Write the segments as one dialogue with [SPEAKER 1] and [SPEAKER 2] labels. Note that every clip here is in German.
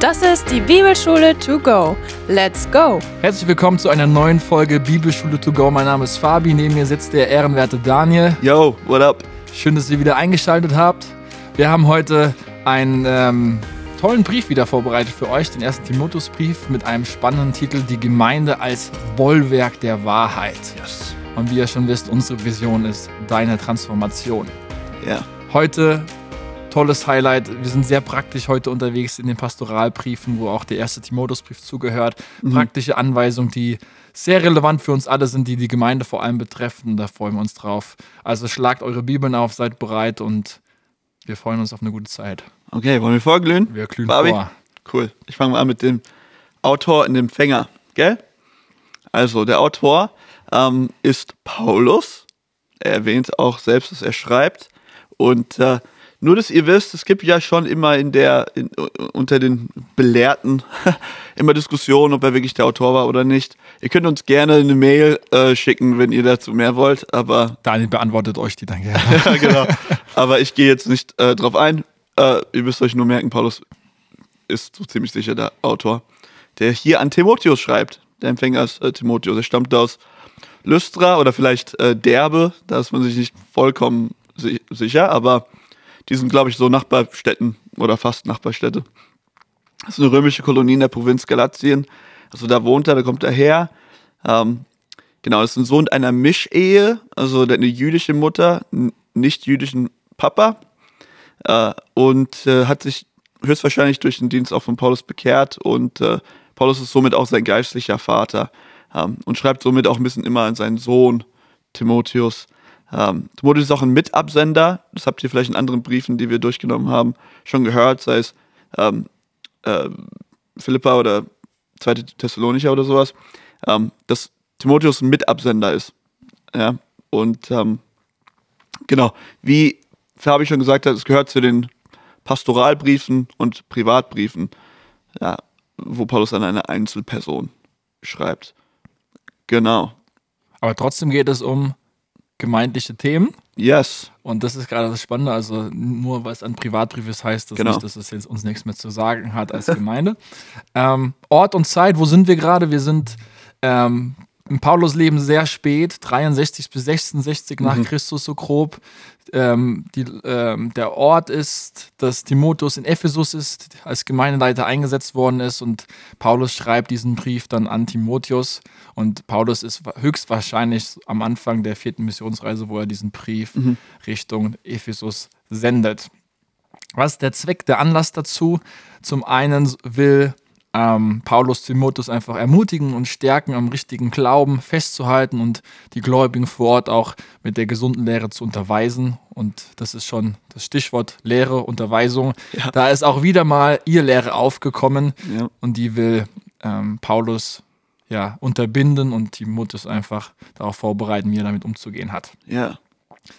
[SPEAKER 1] Das ist die Bibelschule to go. Let's go!
[SPEAKER 2] Herzlich willkommen zu einer neuen Folge Bibelschule to go. Mein Name ist Fabi, neben mir sitzt der ehrenwerte Daniel.
[SPEAKER 3] Yo, what up?
[SPEAKER 2] Schön, dass ihr wieder eingeschaltet habt. Wir haben heute einen ähm, tollen Brief wieder vorbereitet für euch, den ersten Timotheusbrief mit einem spannenden Titel Die Gemeinde als Bollwerk der Wahrheit.
[SPEAKER 3] Yes.
[SPEAKER 2] Und wie ihr schon wisst, unsere Vision ist deine Transformation.
[SPEAKER 3] Ja.
[SPEAKER 2] Heute tolles Highlight. Wir sind sehr praktisch heute unterwegs in den Pastoralbriefen, wo auch der erste Timotheusbrief zugehört. Praktische Anweisungen, die sehr relevant für uns alle sind, die die Gemeinde vor allem betreffen. Da freuen wir uns drauf. Also schlagt eure Bibeln auf, seid bereit und wir freuen uns auf eine gute Zeit.
[SPEAKER 3] Okay, wollen wir vorglühen?
[SPEAKER 2] Wir glühen
[SPEAKER 3] Fabi?
[SPEAKER 2] vor.
[SPEAKER 3] Cool. Ich fange mal an mit dem Autor und dem Empfänger, gell? Also, der Autor ähm, ist Paulus. Er erwähnt auch selbst, dass er schreibt. Und äh, nur, dass ihr wisst, es gibt ja schon immer in der, in, unter den Belehrten immer Diskussionen, ob er wirklich der Autor war oder nicht. Ihr könnt uns gerne eine Mail äh, schicken, wenn ihr dazu mehr wollt, aber
[SPEAKER 2] Daniel beantwortet euch die dann gerne.
[SPEAKER 3] ja, genau. Aber ich gehe jetzt nicht äh, drauf ein. Äh, ihr müsst euch nur merken, Paulus ist so ziemlich sicher der Autor, der hier an Timotheus schreibt. Der Empfänger ist äh, Timotheus. Er stammt aus Lystra oder vielleicht äh, Derbe. Da ist man sich nicht vollkommen si sicher, aber die sind, glaube ich, so Nachbarstädten oder fast Nachbarstädte. Das ist eine römische Kolonie in der Provinz Galatien. Also da wohnt er, da kommt er her. Ähm, Genau, das ist ein Sohn einer Mischehe, also eine jüdische Mutter, nicht jüdischen Papa äh, und äh, hat sich höchstwahrscheinlich durch den Dienst auch von Paulus bekehrt und äh, Paulus ist somit auch sein geistlicher Vater ähm, und schreibt somit auch ein bisschen immer an seinen Sohn Timotheus. Ähm, Timotheus ist auch ein Mitabsender, das habt ihr vielleicht in anderen Briefen, die wir durchgenommen haben, schon gehört, sei es ähm, äh, Philippa oder 2. Thessalonicher oder sowas, ähm, dass Timotheus ein Mitabsender ist. Ja, und ähm, genau, wie Fabi schon gesagt hat, es gehört zu den Pastoralbriefen und Privatbriefen, ja, wo Paulus an eine Einzelperson schreibt. Genau.
[SPEAKER 2] Aber trotzdem geht es um gemeindliche Themen.
[SPEAKER 3] Yes.
[SPEAKER 2] Und das ist gerade das Spannende. Also nur weil es ein Privatbrief ist, heißt das
[SPEAKER 3] Genau.
[SPEAKER 2] nicht, dass es jetzt uns nichts mehr zu sagen hat als Gemeinde. ähm, Ort und Zeit, wo sind wir gerade? Wir sind ähm, im Paulus-Leben sehr spät, 63 bis 66 nach Christus so grob. Ähm, die, ähm, der Ort ist, dass Timotheus in Ephesus ist, als Gemeindeleiter eingesetzt worden ist und Paulus schreibt diesen Brief dann an Timotheus und Paulus ist höchstwahrscheinlich am Anfang der vierten Missionsreise, wo er diesen Brief Richtung Ephesus sendet. Was ist der Zweck, der Anlass dazu? Zum einen will ähm, Paulus Timotheus einfach ermutigen und stärken, am richtigen Glauben festzuhalten und die Gläubigen vor Ort auch mit der gesunden Lehre zu unterweisen. Und das ist schon das Stichwort Lehre, Unterweisung.
[SPEAKER 3] Ja.
[SPEAKER 2] Da ist auch wieder mal ihr Lehre aufgekommen
[SPEAKER 3] Ja.
[SPEAKER 2] und die will ähm, Paulus ja, unterbinden und Timotheus einfach darauf vorbereiten, wie er damit umzugehen hat.
[SPEAKER 3] Ja.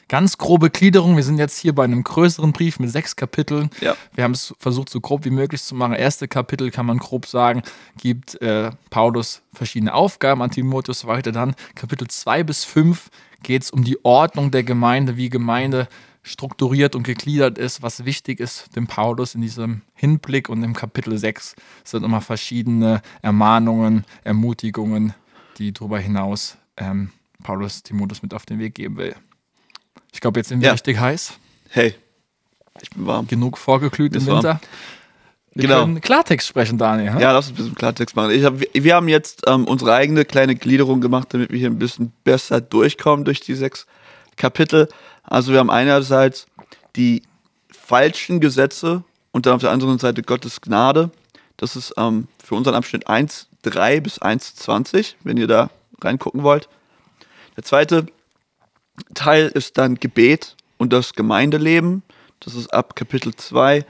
[SPEAKER 2] Ganz grobe Gliederung. Wir sind jetzt hier bei einem größeren Brief mit sechs Kapiteln.
[SPEAKER 3] Ja.
[SPEAKER 2] Wir haben es versucht, so grob wie möglich zu machen. Erste Kapitel kann man grob sagen, gibt äh, Paulus verschiedene Aufgaben an Timotheus weiter. Dann Kapitel 2 bis 5 geht es um die Ordnung der Gemeinde, wie Gemeinde strukturiert und gegliedert ist, was wichtig ist dem Paulus in diesem Hinblick. Und im Kapitel 6 sind immer verschiedene Ermahnungen, Ermutigungen, die darüber hinaus ähm, Paulus Timotheus mit auf den Weg geben will. Ich glaube, jetzt sind wir
[SPEAKER 3] Ja.
[SPEAKER 2] richtig heiß.
[SPEAKER 3] Hey, ich bin warm.
[SPEAKER 2] Genug vorgeglüht im
[SPEAKER 3] Ist warm.
[SPEAKER 2] Winter. Wir
[SPEAKER 3] Genau.
[SPEAKER 2] können Klartext sprechen, Daniel.
[SPEAKER 3] Ja, lass uns ein bisschen Klartext machen. Hab, wir- wir haben jetzt ähm, unsere eigene kleine Gliederung gemacht, damit wir hier ein bisschen besser durchkommen durch die sechs Kapitel. Also wir haben einerseits die falschen Gesetze und dann auf der anderen Seite Gottes Gnade. Das ist ähm, für unseren Abschnitt 1.3 bis 1.20, wenn ihr da reingucken wollt. Der zweite Teil ist dann Gebet und das Gemeindeleben. Das ist ab Kapitel 2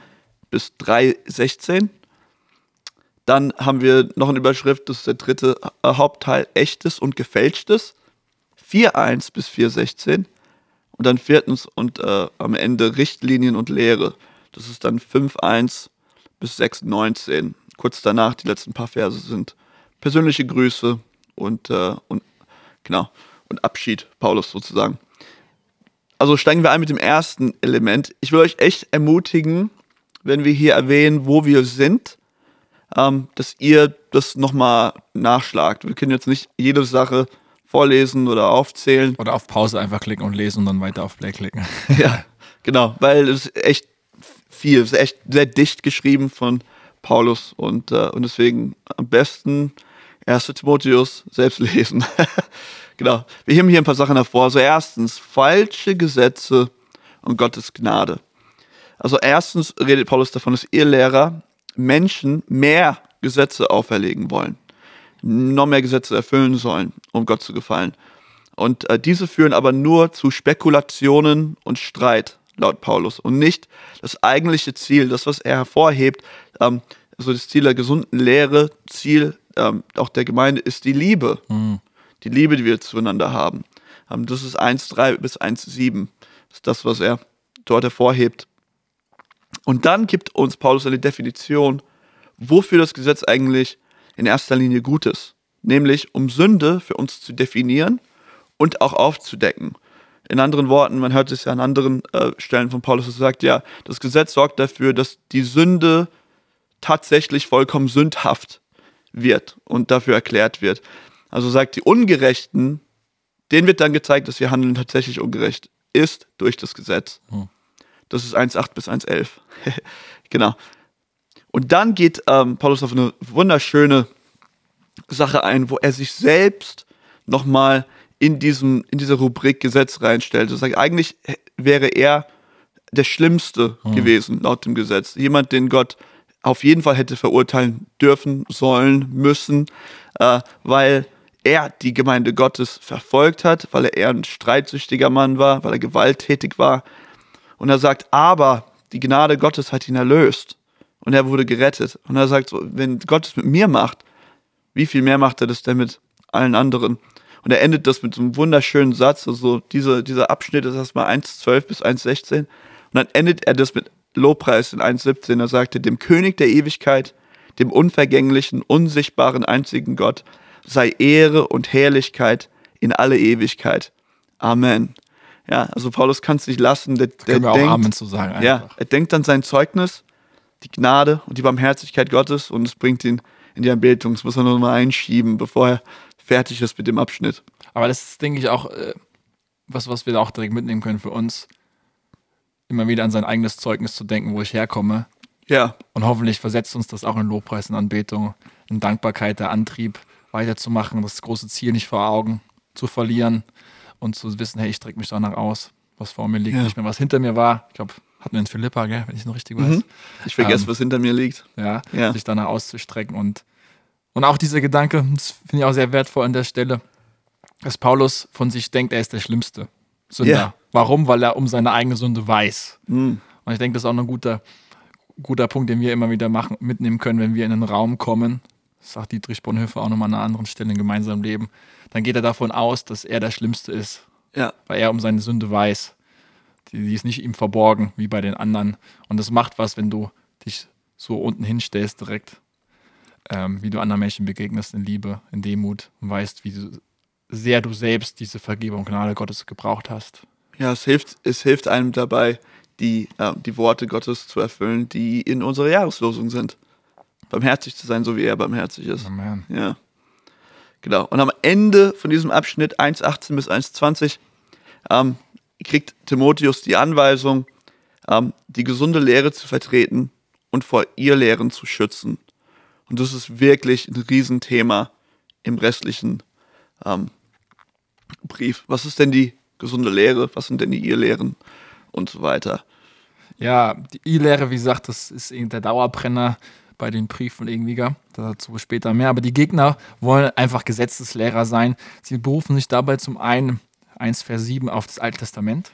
[SPEAKER 3] bis 3.16. Dann haben wir noch eine Überschrift, das ist der dritte Hauptteil, echtes und gefälschtes. 4.1 bis 4.16. Und dann viertens und äh, am Ende Richtlinien und Lehre. Das ist dann 5.1 bis 6.19. Kurz danach, die letzten paar Verse sind persönliche Grüße und, äh, und genau und Abschied Paulus sozusagen. Also steigen wir ein mit dem ersten Element. Ich will euch echt ermutigen, wenn wir hier erwähnen, wo wir sind, ähm, dass ihr das nochmal nachschlagt. Wir können jetzt nicht jede Sache vorlesen oder aufzählen.
[SPEAKER 2] Oder auf Pause einfach klicken und lesen und dann weiter auf Play klicken.
[SPEAKER 3] ja, genau, weil es ist echt viel, es ist echt sehr dicht geschrieben von Paulus und, äh, und deswegen am besten 1. Timotheus selbst lesen. genau. Wir heben hier ein paar Sachen hervor. Also erstens, falsche Gesetze und Gottes Gnade. Also erstens redet Paulus davon, dass ihr Lehrer Menschen mehr Gesetze auferlegen wollen, noch mehr Gesetze erfüllen sollen, um Gott zu gefallen. Und äh, diese führen aber nur zu Spekulationen und Streit, laut Paulus, und nicht das eigentliche Ziel, das, was er hervorhebt, ähm, also das Ziel der gesunden Lehre, Ziel ähm, auch der Gemeinde ist die Liebe. Mhm. Die Liebe, die wir zueinander haben. Das ist 1,3 bis 1,7. Das ist das, was er dort hervorhebt. Und dann gibt uns Paulus eine Definition, wofür das Gesetz eigentlich in erster Linie gut ist. Nämlich, um Sünde für uns zu definieren und auch aufzudecken. In anderen Worten, man hört es ja an anderen äh, Stellen von Paulus, er sagt ja, das Gesetz sorgt dafür, dass die Sünde tatsächlich vollkommen sündhaft wird und dafür erklärt wird. Also sagt die Ungerechten, denen wird dann gezeigt, dass ihr Handeln tatsächlich ungerecht ist durch das Gesetz. Hm. Das ist 1,8 bis 1,11. genau. Und dann geht ähm, Paulus auf eine wunderschöne Sache ein, wo er sich selbst nochmal in, diesem, in diese Rubrik Gesetz reinstellt. Er sagt, eigentlich wäre er der Schlimmste hm. gewesen, laut dem Gesetz. Jemand, den Gott auf jeden Fall hätte verurteilen dürfen, sollen, müssen, äh, weil er die Gemeinde Gottes verfolgt hat, weil er eher ein streitsüchtiger Mann war, weil er gewalttätig war. Und er sagt, aber die Gnade Gottes hat ihn erlöst und er wurde gerettet. Und er sagt, wenn Gott es mit mir macht, wie viel mehr macht er das denn mit allen anderen? Und er endet das mit so einem wunderschönen Satz, also diese, dieser Abschnitt ist erstmal 1,12 bis 1,16. Und dann endet er das mit Lobpreis in 1,17. Er sagte, dem König der Ewigkeit, dem unvergänglichen, unsichtbaren, einzigen Gott, sei Ehre und Herrlichkeit in alle Ewigkeit. Amen. Ja, also Paulus kann es nicht lassen. Der, der
[SPEAKER 2] wir denkt, auch Amen zu sagen. Einfach.
[SPEAKER 3] Ja, er denkt an sein Zeugnis, die Gnade und die Barmherzigkeit Gottes und es bringt ihn in die Anbetung. Das muss er nur mal einschieben, bevor er fertig ist mit dem Abschnitt.
[SPEAKER 2] Aber das ist, denke ich, auch äh, was, was wir da auch direkt mitnehmen können für uns immer wieder an sein eigenes Zeugnis zu denken, wo ich herkomme.
[SPEAKER 3] Ja.
[SPEAKER 2] Und hoffentlich versetzt uns das auch in Lobpreis, in Anbetung, in Dankbarkeit, der Antrieb, weiterzumachen, das große Ziel nicht vor Augen zu verlieren und zu wissen, hey, ich strecke mich danach aus, was vor mir liegt, ja. nicht mehr was hinter mir war. Ich glaube, hatten wir in Philippa, gell, wenn ich noch richtig weiß. Mhm.
[SPEAKER 3] Ich vergesse, ähm, was hinter mir liegt.
[SPEAKER 2] Ja, ja, sich danach auszustrecken und, und auch dieser Gedanke, das finde ich auch sehr wertvoll an der Stelle, dass Paulus von sich denkt, er ist der Schlimmste. Sünder. Yeah. Warum? Weil er um seine eigene Sünde weiß. Mm. Und ich denke, das ist auch ein guter, guter Punkt, den wir immer wieder machen, mitnehmen können, wenn wir in einen Raum kommen. Das sagt Dietrich Bonhoeffer auch nochmal an einer anderen Stelle in gemeinsamen Leben. Dann geht er davon aus, dass er der Schlimmste ist.
[SPEAKER 3] Ja.
[SPEAKER 2] Weil er um seine Sünde weiß. Die, die ist nicht ihm verborgen, wie bei den anderen. Und das macht was, wenn du dich so unten hinstellst direkt. Ähm, wie du anderen Menschen begegnest in Liebe, in Demut und weißt, wie du sehr du selbst diese Vergebung Gnade Gottes gebraucht hast.
[SPEAKER 3] Ja, es hilft, es hilft einem dabei, die, äh, die Worte Gottes zu erfüllen, die in unserer Jahreslosung sind. Barmherzig zu sein, so wie er barmherzig ist.
[SPEAKER 2] Amen.
[SPEAKER 3] Ja. Genau. Und am Ende von diesem Abschnitt 1,18 bis 1,20 ähm, kriegt Timotheus die Anweisung, ähm, die gesunde Lehre zu vertreten und vor ihr Lehren zu schützen. Und das ist wirklich ein Riesenthema im restlichen ähm, Brief. Was ist denn die gesunde Lehre? Was sind denn die Irrlehren? Und so weiter.
[SPEAKER 2] Ja, die Irrlehre, wie gesagt, das ist der Dauerbrenner bei den Briefen irgendwie. Dazu später mehr. Aber die Gegner wollen einfach Gesetzeslehrer sein. Sie berufen sich dabei zum einen 1 Vers 7 auf das Alte Testament.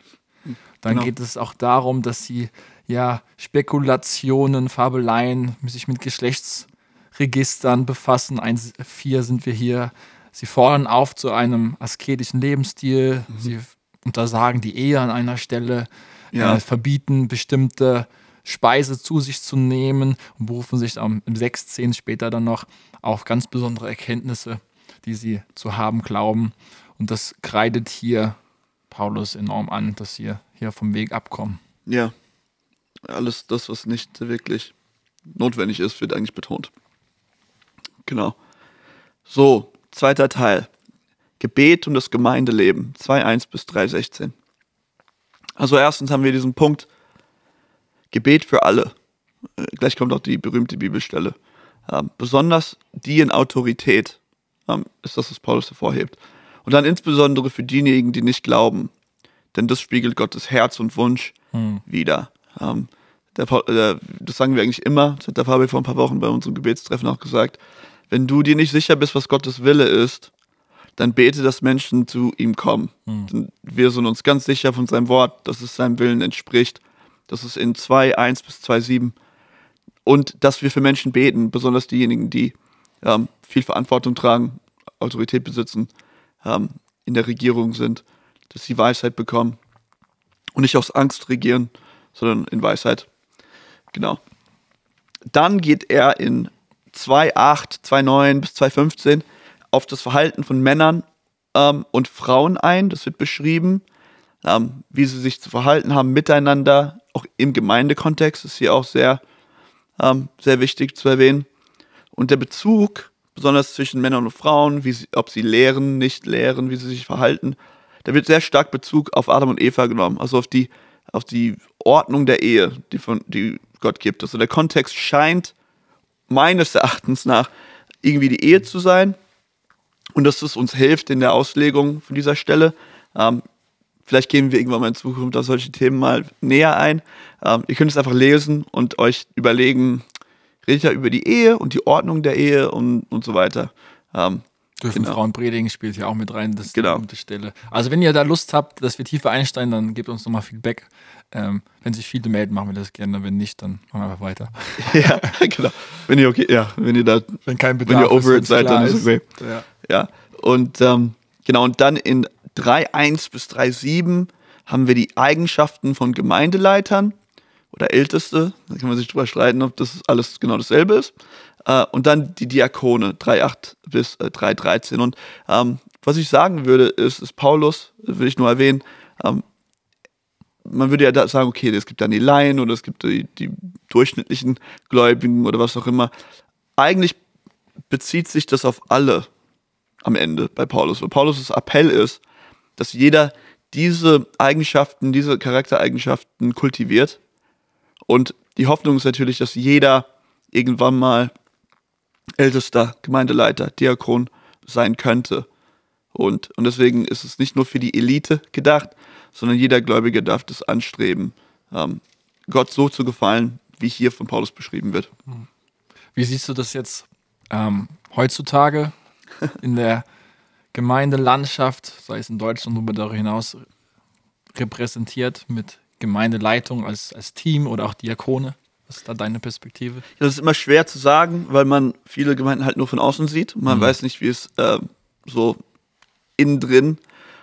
[SPEAKER 2] Dann genau. geht es auch darum, dass sie ja Spekulationen, Fabeleien, sich mit Geschlechtsregistern befassen. 1,4 sind wir hier. Sie fordern auf zu einem asketischen Lebensstil. Mhm. Sie untersagen die Ehe an einer Stelle, ja. äh, verbieten bestimmte Speise zu sich zu nehmen und berufen sich im 6.10 später dann noch auf ganz besondere Erkenntnisse, die sie zu haben glauben. Und das kreidet hier Paulus enorm an, dass sie hier vom Weg abkommen.
[SPEAKER 3] Ja, alles das, was nicht wirklich notwendig ist, wird eigentlich betont. Genau. So, zweiter Teil. Gebet und das Gemeindeleben. 2.1 bis 3.16. Also erstens haben wir diesen Punkt Gebet für alle. Gleich kommt auch die berühmte Bibelstelle. Ähm, besonders die in Autorität ähm, ist das, was Paulus hervorhebt. Und dann insbesondere für diejenigen, die nicht glauben. Denn das spiegelt Gottes Herz und Wunsch wider. Ähm, der, Paul- äh, das sagen wir eigentlich immer, das hat der Fabi vor ein paar Wochen bei unserem Gebetstreffen auch gesagt. Wenn du dir nicht sicher bist, was Gottes Wille ist, dann bete, dass Menschen zu ihm kommen. Denn Wir sind uns ganz sicher von seinem Wort, dass es seinem Willen entspricht. Das ist in 2, 1 bis 2, 7. Und dass wir für Menschen beten, besonders diejenigen, die ähm, viel Verantwortung tragen, Autorität besitzen, ähm, in der Regierung sind, dass sie Weisheit bekommen und nicht aus Angst regieren, sondern in Weisheit. Genau. Dann geht er in 2.8, 2.9 bis 2.15 auf das Verhalten von Männern ähm, und Frauen ein. Das wird beschrieben, ähm, wie sie sich zu verhalten haben miteinander, auch im Gemeindekontext ist hier auch sehr, ähm, sehr wichtig zu erwähnen. Und der Bezug, besonders zwischen Männern und Frauen, sie, ob sie lehren, nicht lehren, wie sie sich verhalten, da wird sehr stark Bezug auf Adam und Eva genommen, also auf die, auf die Ordnung der Ehe, die, von, die Gott gibt. Also der Kontext scheint meines Erachtens nach irgendwie die Ehe zu sein und dass es uns hilft in der Auslegung von dieser Stelle. Ähm, vielleicht gehen wir irgendwann mal in Zukunft auf solche Themen mal näher ein. Ähm, ihr könnt es einfach lesen und euch überlegen, redet er über die Ehe und die Ordnung der Ehe und, und so weiter. Ähm,
[SPEAKER 2] Dürfen
[SPEAKER 3] Genau.
[SPEAKER 2] Frauen predigen, spielt ja auch mit rein, das ist
[SPEAKER 3] Genau.
[SPEAKER 2] eine gute Stelle. Also wenn ihr da Lust habt, dass wir tiefer einsteigen, dann gebt uns nochmal Feedback. Ähm, wenn sich viele melden, machen wir das gerne. Wenn nicht, dann machen wir einfach weiter.
[SPEAKER 3] ja, genau. Wenn ihr okay, ja, wenn ihr da,
[SPEAKER 2] Wenn kein
[SPEAKER 3] wenn ihr over it
[SPEAKER 2] wenn's
[SPEAKER 3] seid, dann ist es okay.
[SPEAKER 2] Ja.
[SPEAKER 3] Ja, und ähm, genau, und dann in 3.1 bis 3.7 haben wir die Eigenschaften von Gemeindeleitern oder Älteste. Da kann man sich drüber streiten, ob das alles genau dasselbe ist. Äh, und dann die Diakone, 3.8 bis äh, 3.13. Und ähm, was ich sagen würde, ist, ist Paulus, will ich nur erwähnen, ähm, man würde ja sagen, okay, es gibt dann die Laien oder es gibt die, die durchschnittlichen Gläubigen oder was auch immer. Eigentlich bezieht sich das auf alle am Ende bei Paulus. Weil Paulus' Appell ist, dass jeder diese Eigenschaften, diese Charaktereigenschaften kultiviert. Und die Hoffnung ist natürlich, dass jeder irgendwann mal ältester Gemeindeleiter, Diakon sein könnte. Und, und deswegen ist es nicht nur für die Elite gedacht, sondern jeder Gläubige darf das anstreben, ähm, Gott so zu gefallen, wie hier von Paulus beschrieben wird.
[SPEAKER 2] Wie siehst du das jetzt ähm, heutzutage in der Gemeindelandschaft, sei es in Deutschland oder darüber hinaus, repräsentiert mit Gemeindeleitung als, als Team oder auch Diakone? Was ist da deine Perspektive?
[SPEAKER 3] Das ist immer schwer zu sagen, weil man viele Gemeinden halt nur von außen sieht. Man weiß nicht, wie es äh, so innen drin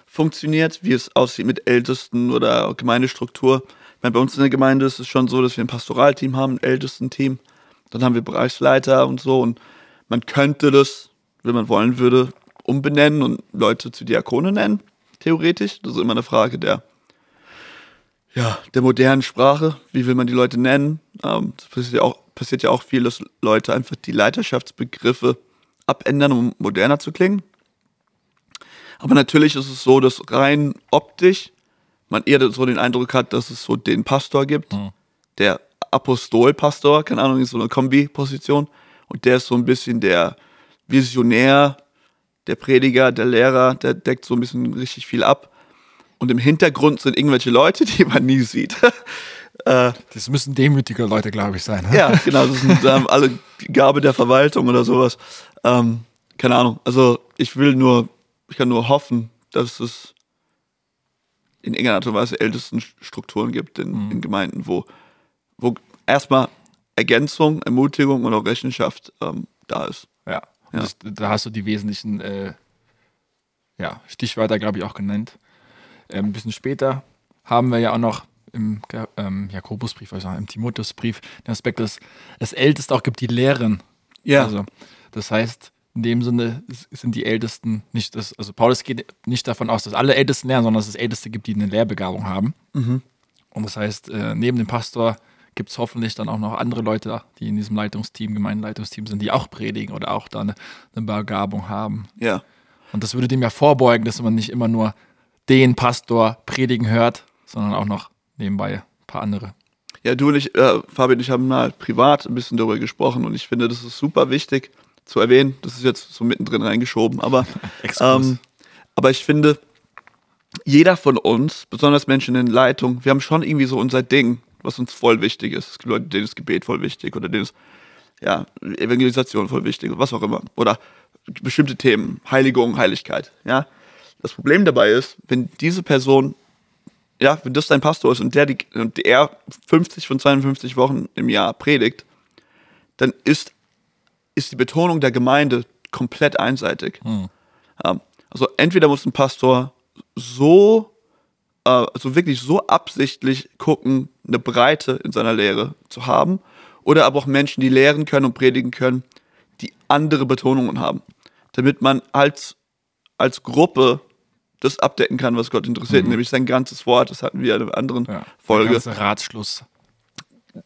[SPEAKER 3] funktioniert, wie es aussieht mit Ältesten oder Gemeindestruktur. Ich meine, bei uns in der Gemeinde ist es schon so, dass wir ein Pastoralteam haben, ein Ältestenteam. Dann haben wir Bereichsleiter und so. Und man könnte das, wenn man wollen würde, umbenennen und Leute zu Diakone nennen, theoretisch. Das ist immer eine Frage der, ja, der modernen Sprache. Wie will man die Leute nennen? Ähm, das passiert ja, auch, passiert ja auch viel, dass Leute einfach die Leiterschaftsbegriffe abändern, um moderner zu klingen. Aber natürlich ist es so, dass rein optisch man eher so den Eindruck hat, dass es so den Pastor gibt, der Apostolpastor, keine Ahnung, ist so eine Kombi-Position. Und der ist so ein bisschen der Visionär, der Prediger, der Lehrer, der deckt so ein bisschen richtig viel ab. Und im Hintergrund sind irgendwelche Leute, die man nie sieht. äh,
[SPEAKER 2] Das müssen demütige Leute, glaube ich, sein. ne?
[SPEAKER 3] ja, genau, das sind ähm, alle Gabe der Verwaltung oder sowas. Ähm, keine Ahnung. Also ich will nur, ich kann nur hoffen, dass es in irgendeiner Art und Weise ältesten Strukturen gibt in, in Gemeinden, wo, wo erstmal Ergänzung, Ermutigung und auch Rechenschaft ähm, da ist.
[SPEAKER 2] Ja. Das, da hast du die wesentlichen äh, ja, Stichwörter, glaube ich, auch genannt. Ähm, ein bisschen später haben wir ja auch noch im ähm, Jakobusbrief, also im Timotheusbrief, den Aspekt, dass es Älteste auch gibt, die lehren.
[SPEAKER 3] Ja.
[SPEAKER 2] Also, das heißt, in dem Sinne sind die Ältesten nicht das, also Paulus geht nicht davon aus, dass alle Ältesten lernen, sondern dass es Älteste gibt, die eine Lehrbegabung haben. Und das heißt, äh, neben dem Pastor gibt es hoffentlich dann auch noch andere Leute, die in diesem Leitungsteam, Gemeindeleitungsteam sind, die auch predigen oder auch da eine, Begabung haben.
[SPEAKER 3] Ja.
[SPEAKER 2] Und das würde dem ja vorbeugen, dass man nicht immer nur den Pastor predigen hört, sondern auch noch nebenbei ein paar andere.
[SPEAKER 3] Ja, du und ich, äh, Fabian und ich haben mal privat ein bisschen darüber gesprochen und ich finde, das ist super wichtig zu erwähnen. Das ist jetzt so mittendrin reingeschoben, aber, ähm, aber ich finde, jeder von uns, besonders Menschen in Leitung, wir haben schon irgendwie so unser Ding, was uns voll wichtig ist. Es gibt Leute, denen ist Gebet voll wichtig oder denen ist ja, Evangelisation voll wichtig, was auch immer. Oder bestimmte Themen, Heiligung, Heiligkeit. Ja. Das Problem dabei ist, wenn diese Person, ja, wenn das dein Pastor ist und der, die, und der 50 von 52 Wochen im Jahr predigt, dann ist, ist die Betonung der Gemeinde komplett einseitig.
[SPEAKER 2] Hm.
[SPEAKER 3] Also entweder muss ein Pastor so, also wirklich so absichtlich gucken, eine Breite in seiner Lehre zu haben, oder aber auch Menschen, die lehren können und predigen können, die andere Betonungen haben, damit man als, als Gruppe das abdecken kann, was Gott interessiert, nämlich sein ganzes Wort. Das hatten wir in einer anderen
[SPEAKER 2] Ja,
[SPEAKER 3] Folge.
[SPEAKER 2] Der ganze Ratschluss.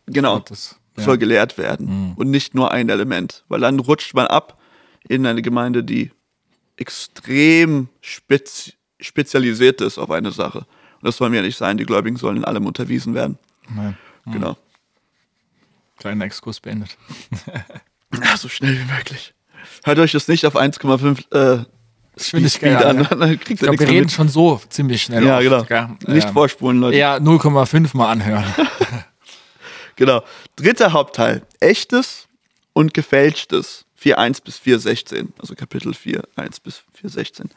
[SPEAKER 3] Genau,
[SPEAKER 2] Gottes.
[SPEAKER 3] soll gelehrt werden und nicht nur ein Element, weil dann rutscht man ab in eine Gemeinde, die extrem spez spezialisiert ist auf eine Sache. Das sollen wir nicht sein. Die Gläubigen sollen in allem unterwiesen werden.
[SPEAKER 2] Nein.
[SPEAKER 3] Genau.
[SPEAKER 2] Kleiner Exkurs beendet.
[SPEAKER 3] Ja, so schnell wie möglich. Hört euch das nicht auf 1,5 äh,
[SPEAKER 2] Geschwindigkeit
[SPEAKER 3] an.
[SPEAKER 2] an,
[SPEAKER 3] Dann kriegt
[SPEAKER 2] Ich
[SPEAKER 3] nichts
[SPEAKER 2] wir reden
[SPEAKER 3] mit.
[SPEAKER 2] schon so ziemlich schnell.
[SPEAKER 3] Ja,
[SPEAKER 2] oft,
[SPEAKER 3] genau.
[SPEAKER 2] gell?
[SPEAKER 3] Nicht
[SPEAKER 2] Ähm,
[SPEAKER 3] vorspulen, Leute.
[SPEAKER 2] Ja, 0,5 mal anhören.
[SPEAKER 3] Genau. Dritter Hauptteil. Echtes und gefälschtes. 4.1 bis 4.16. Also Kapitel 4, 1 bis 4.16.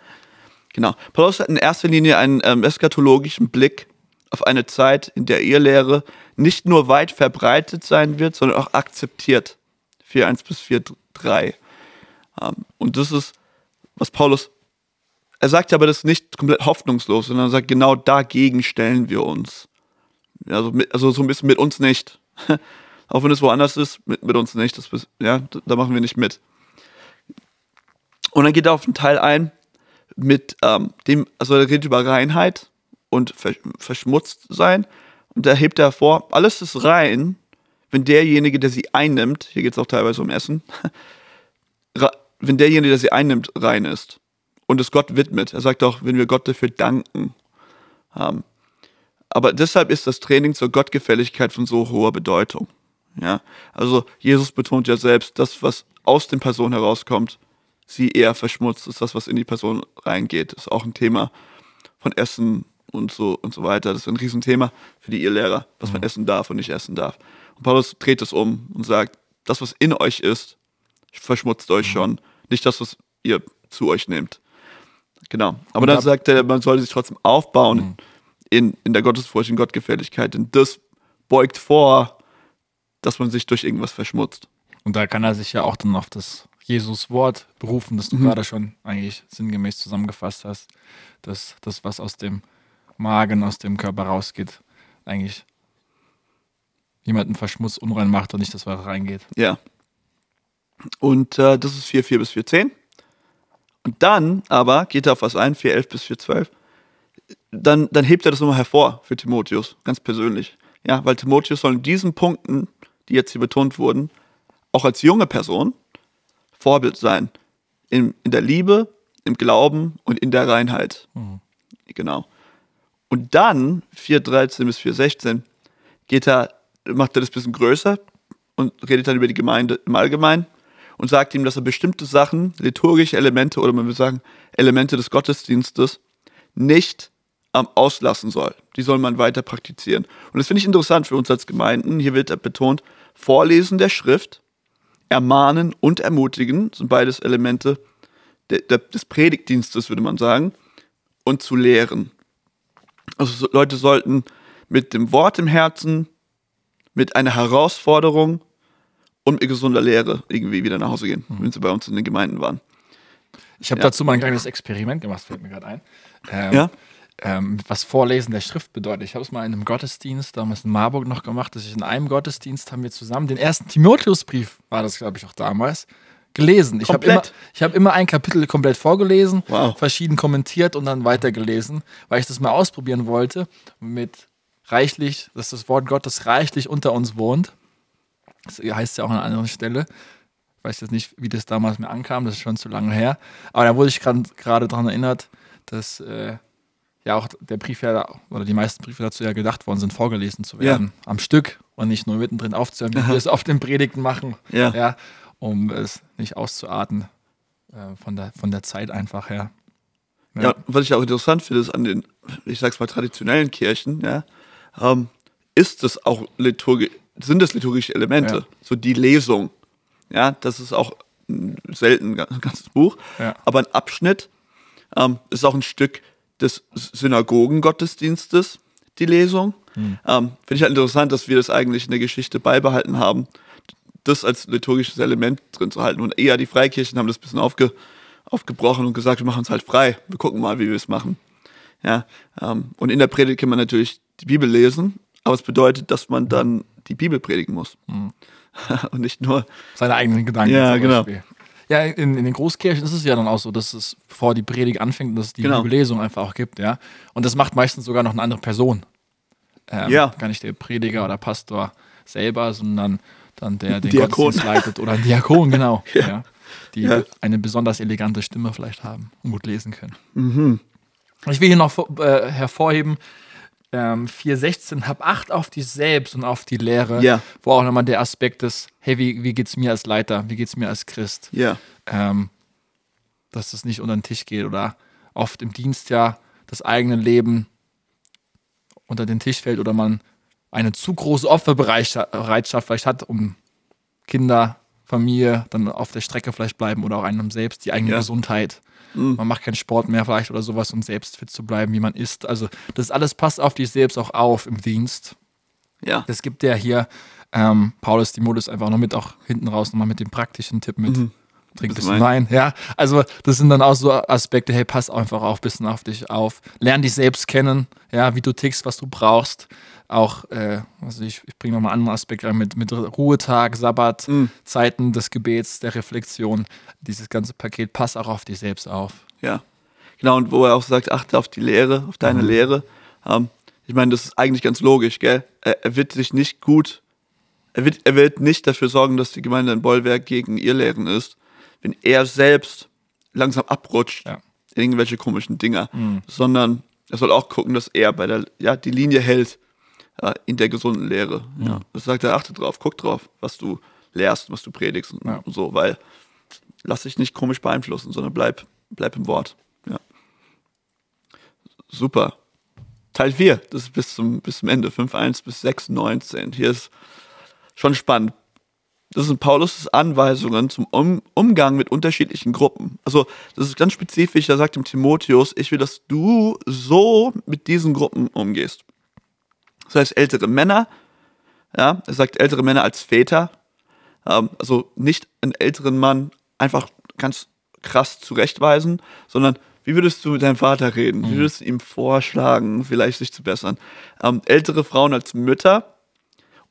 [SPEAKER 3] Genau. Paulus hat in erster Linie einen ähm, eschatologischen Blick auf eine Zeit, in der Irrlehre nicht nur weit verbreitet sein wird, sondern auch akzeptiert. 4.1 bis 4.3. Ähm, und das ist, was Paulus, er sagt aber das nicht komplett hoffnungslos, sondern er sagt, genau dagegen stellen wir uns. Also, mit, also so ein bisschen mit uns nicht. Auch wenn es woanders ist, mit, mit uns nicht. Das, ja, da- da machen wir nicht mit. Und dann geht er auf einen Teil ein mit ähm, dem, also er redet über Reinheit und Ver verschmutzt sein. Und da hebt er hervor, alles ist rein, wenn derjenige, der sie einnimmt, hier geht es auch teilweise um Essen, wenn derjenige, der sie einnimmt, rein ist und es Gott widmet. Er sagt auch, wenn wir Gott dafür danken. Ähm, aber deshalb ist das Training zur Gottgefälligkeit von so hoher Bedeutung. Ja, also Jesus betont ja selbst, das, was aus den Personen herauskommt, sie eher verschmutzt, ist das, was in die Person reingeht. Ist auch ein Thema von Essen und so und so weiter. Das ist ein Riesenthema für die Irrlehrer, was man essen darf und nicht essen darf. Und Paulus dreht es um und sagt, das, was in euch ist, verschmutzt euch schon, nicht das, was ihr zu euch nehmt. Genau. Aber
[SPEAKER 2] Und
[SPEAKER 3] dann sagt er, man sollte sich trotzdem aufbauen in, in der Gottesfurcht und Gottgefälligkeit, denn das beugt vor, dass man sich durch irgendwas verschmutzt.
[SPEAKER 2] Und da kann er sich ja auch dann auf das Jesus-Wort berufen, das du gerade schon eigentlich sinngemäß zusammengefasst hast, dass das, was aus dem Magen, aus dem Körper rausgeht, eigentlich jemanden verschmutzt, unrein macht und nicht das, was reingeht.
[SPEAKER 3] Ja. Und äh, das ist 4,4 bis 4,10. Und dann aber geht er auf was ein, 4,11 bis 4,12. Dann, dann hebt er das nochmal hervor für Timotheus, ganz persönlich. Ja, weil Timotheus soll in diesen Punkten, die jetzt hier betont wurden, auch als junge Person Vorbild sein. In, in der Liebe, im Glauben und in der Reinheit. Genau. Und dann, 4,13 bis 4,16, geht er, macht er das ein bisschen größer und redet dann über die Gemeinde im Allgemeinen und sagt ihm, dass er bestimmte Sachen, liturgische Elemente oder man will sagen Elemente des Gottesdienstes nicht ähm, auslassen soll. Die soll man weiter praktizieren. Und das finde ich interessant für uns als Gemeinden. Hier wird betont, Vorlesen der Schrift, Ermahnen und Ermutigen sind beides Elemente de, de, des Predigtdienstes, würde man sagen, und zu lehren. Also so, Leute sollten mit dem Wort im Herzen, mit einer Herausforderung und mit gesunder Lehre irgendwie wieder nach Hause gehen, wenn sie bei uns in den Gemeinden waren.
[SPEAKER 2] Ich habe
[SPEAKER 3] Ja.
[SPEAKER 2] dazu mal ein kleines Experiment gemacht, fällt mir gerade ein. Ähm,
[SPEAKER 3] Ja?
[SPEAKER 2] Ähm, was Vorlesen der Schrift bedeutet. Ich habe es mal in einem Gottesdienst, damals in Marburg noch gemacht, dass ich in einem Gottesdienst haben wir zusammen den ersten Timotheusbrief, war das glaube ich auch damals, gelesen. Ich habe immer, hab immer ein Kapitel komplett vorgelesen,
[SPEAKER 3] Wow.
[SPEAKER 2] verschieden kommentiert und dann weitergelesen, weil ich das mal ausprobieren wollte mit reichlich, dass das Wort Gottes reichlich unter uns wohnt. Das heißt ja auch an einer anderen Stelle. Ich weiß jetzt nicht, wie das damals mir ankam, das ist schon zu lange her. Aber da wurde ich gerade daran erinnert, dass äh, ja auch der Brief ja, oder die meisten Briefe dazu ja gedacht worden sind, vorgelesen zu werden. Ja. Am Stück und nicht nur mittendrin aufzuhören, wie wir es auf den Predigten machen.
[SPEAKER 3] Ja. ja
[SPEAKER 2] um es nicht auszuarten äh, von, der, von der Zeit einfach her.
[SPEAKER 3] Ja. ja, was ich auch interessant finde, ist an den, ich sag's mal, traditionellen Kirchen, ja, ähm, ist es auch Liturgie, sind es liturgische Elemente, ja. so die Lesung. Ja, das ist auch selten ein ganzes Buch, aber ein Abschnitt ähm, ist auch ein Stück des Synagogengottesdienstes, die Lesung. Hm. Ähm, Finde ich halt interessant, dass wir das eigentlich in der Geschichte beibehalten haben, das als liturgisches Element drin zu halten. Und eher die Freikirchen haben das ein bisschen aufge, aufgebrochen und gesagt, wir machen es halt frei. Wir gucken mal, wie wir es machen. Ja, ähm, und in der Predigt kann man natürlich die Bibel lesen, aber es bedeutet, dass man dann die Bibel predigen muss. Hm. und nicht nur
[SPEAKER 2] seine eigenen Gedanken.
[SPEAKER 3] Ja, genau.
[SPEAKER 2] Ja, in, in, den Großkirchen ist es ja dann auch so, dass es bevor die Predigt anfängt, dass es die genau. Bibellesung einfach auch gibt, ja. Und das macht meistens sogar noch eine andere Person. Ähm, ja. Gar nicht der Prediger oder Pastor selber, sondern dann der den
[SPEAKER 3] Diakon.
[SPEAKER 2] Gottesdienst leitet oder ein Diakon, genau. ja. ja. Die ja. eine besonders elegante Stimme vielleicht haben und gut lesen können.
[SPEAKER 3] Mhm.
[SPEAKER 2] Ich will hier noch äh, hervorheben, ähm, 4.16, hab Acht auf dich selbst und auf die Lehre,
[SPEAKER 3] ja.
[SPEAKER 2] wo auch nochmal der Aspekt ist, hey, wie, wie geht es mir als Leiter, wie geht es mir als Christ?
[SPEAKER 3] Ja.
[SPEAKER 2] Ähm, dass das nicht unter den Tisch geht oder oft im Dienst ja das eigene Leben unter den Tisch fällt oder man eine zu große Opferbereitschaft vielleicht hat, um Kinder, Familie dann auf der Strecke vielleicht bleiben oder auch einem selbst, die eigene ja. Gesundheit. Mhm. Man macht keinen Sport mehr vielleicht oder sowas, um selbst fit zu bleiben, wie man ist. Also das alles passt auf dich selbst auch auf im Dienst.
[SPEAKER 3] Ja.
[SPEAKER 2] Das gibt der hier, ähm, Paulus Timotheus einfach noch mit, auch hinten raus nochmal mit dem praktischen Tipp mit. Mhm. Trink ein bisschen Wein. Ja, also das sind dann auch so Aspekte, hey, pass einfach auch ein bisschen auf dich auf. Lern dich selbst kennen, ja, wie du tickst, was du brauchst auch, äh, also ich, ich bringe nochmal einen anderen Aspekt rein mit, mit Ruhetag, Sabbat, mhm. Zeiten des Gebets, der Reflexion. Dieses ganze Paket, pass auch auf dich selbst auf.
[SPEAKER 3] Ja, genau. Und wo er auch sagt, achte auf die Lehre, auf deine mhm. Lehre. Ähm, ich meine, das ist eigentlich ganz logisch, gell? Er, er, wird sich nicht gut, er wird, er wird nicht dafür sorgen, dass die Gemeinde ein Bollwerk gegen ihr Lehren ist, wenn er selbst langsam abrutscht ja. in irgendwelche komischen Dinger, mhm. sondern er soll auch gucken, dass er bei der, ja, die Linie hält, in der gesunden Lehre. Ja. ja. Das sagt er, achte drauf, guck drauf, was du lehrst, was du predigst und, ja. und so, weil lass dich nicht komisch beeinflussen, sondern bleib, bleib im Wort. Ja. Super. Teil 4, das ist bis zum, bis zum Ende, 5.1 bis 6.19. Hier ist schon spannend. Das sind Paulus' Anweisungen zum um Umgang mit unterschiedlichen Gruppen. Also, das ist ganz spezifisch. Er sagt dem Timotheus, ich will, dass du so mit diesen Gruppen umgehst. Das heißt ältere Männer, ja, er sagt ältere Männer als Väter, ähm, also nicht einen älteren Mann einfach ganz krass zurechtweisen, sondern wie würdest du mit deinem Vater reden? Wie mhm. würdest du ihm vorschlagen, vielleicht sich zu bessern? Ähm, ältere Frauen als Mütter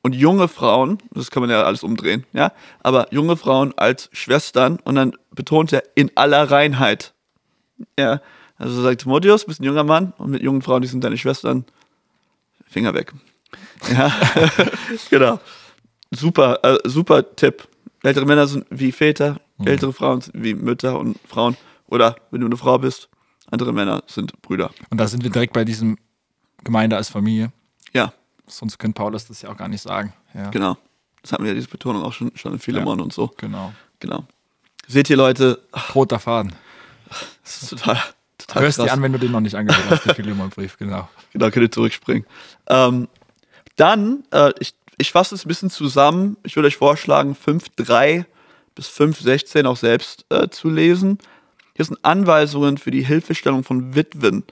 [SPEAKER 3] und junge Frauen, das kann man ja alles umdrehen, ja, aber junge Frauen als Schwestern und dann betont er in aller Reinheit. Ja, also sagt Timotheus, bist ein junger Mann und mit jungen Frauen, die sind deine Schwestern, Finger weg. Ja, genau. Super, äh, super Tipp. Ältere Männer sind wie Väter, mhm. ältere Frauen sind wie Mütter und Frauen. Oder wenn du eine Frau bist, andere Männer sind Brüder.
[SPEAKER 2] Und da sind wir direkt bei diesem Gemeinde als Familie.
[SPEAKER 3] Ja.
[SPEAKER 2] Sonst könnte Paulus das ja auch gar nicht sagen. Ja.
[SPEAKER 3] Genau. Das hatten wir ja diese Betonung auch schon, schon in Philemon ja, und so.
[SPEAKER 2] Genau.
[SPEAKER 3] Genau. Seht ihr Leute.
[SPEAKER 2] Roter Faden.
[SPEAKER 3] Das ist total,
[SPEAKER 2] total Hörst krass. dir an, wenn du den noch nicht angehört hast, den Philemon-Brief, genau.
[SPEAKER 3] Genau, könnt ihr zurückspringen. Ähm, dann, äh, ich, ich fasse es ein bisschen zusammen. Ich würde euch vorschlagen, 5.3 bis 5.16 auch selbst äh, zu lesen. Hier sind Anweisungen für die Hilfestellung von Witwen.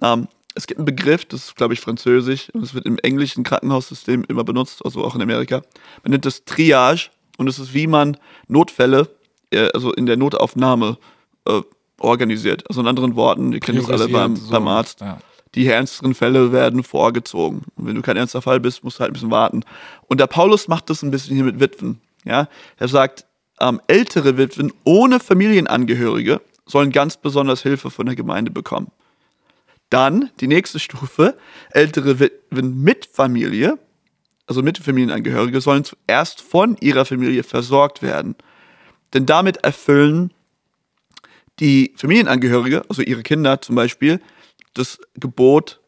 [SPEAKER 3] Ähm, es gibt einen Begriff, das ist, glaube ich, französisch, und es wird im englischen Krankenhaussystem immer benutzt, also auch in Amerika. Man nennt das Triage und es ist, wie man Notfälle, äh, also in der Notaufnahme, äh, organisiert. Also in anderen Worten, ihr kennt das alle beim, so, beim Arzt. Ja die ernsteren Fälle werden vorgezogen. Und wenn du kein ernster Fall bist, musst du halt ein bisschen warten. Und der Paulus macht das ein bisschen hier mit Witwen. Ja? Er sagt, ähm, ältere Witwen ohne Familienangehörige sollen ganz besonders Hilfe von der Gemeinde bekommen. Dann die nächste Stufe, ältere Witwen mit Familie, also mit Familienangehörige, sollen zuerst von ihrer Familie versorgt werden. Denn damit erfüllen die Familienangehörige, also ihre Kinder zum Beispiel, das Gebot,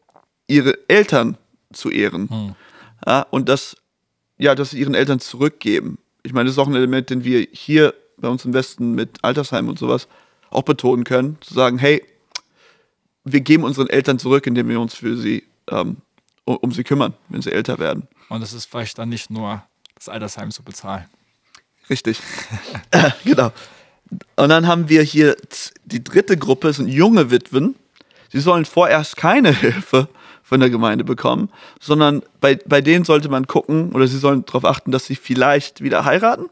[SPEAKER 3] ihre Eltern zu ehren.
[SPEAKER 2] Hm.
[SPEAKER 3] Ja, und das, ja, dass sie ihren Eltern zurückgeben. Ich meine, das ist auch ein Element, den wir hier bei uns im Westen mit Altersheim und sowas auch betonen können. Zu sagen, hey, wir geben unseren Eltern zurück, indem wir uns für sie, ähm, um, um sie kümmern, wenn sie älter werden.
[SPEAKER 2] Und es ist vielleicht dann nicht nur das Altersheim zu bezahlen.
[SPEAKER 3] Richtig. genau. Und dann haben wir hier die dritte Gruppe, das sind junge Witwen. Sie sollen vorerst keine Hilfe von der Gemeinde bekommen, sondern bei, bei denen sollte man gucken oder sie sollen darauf achten, dass sie vielleicht wieder heiraten.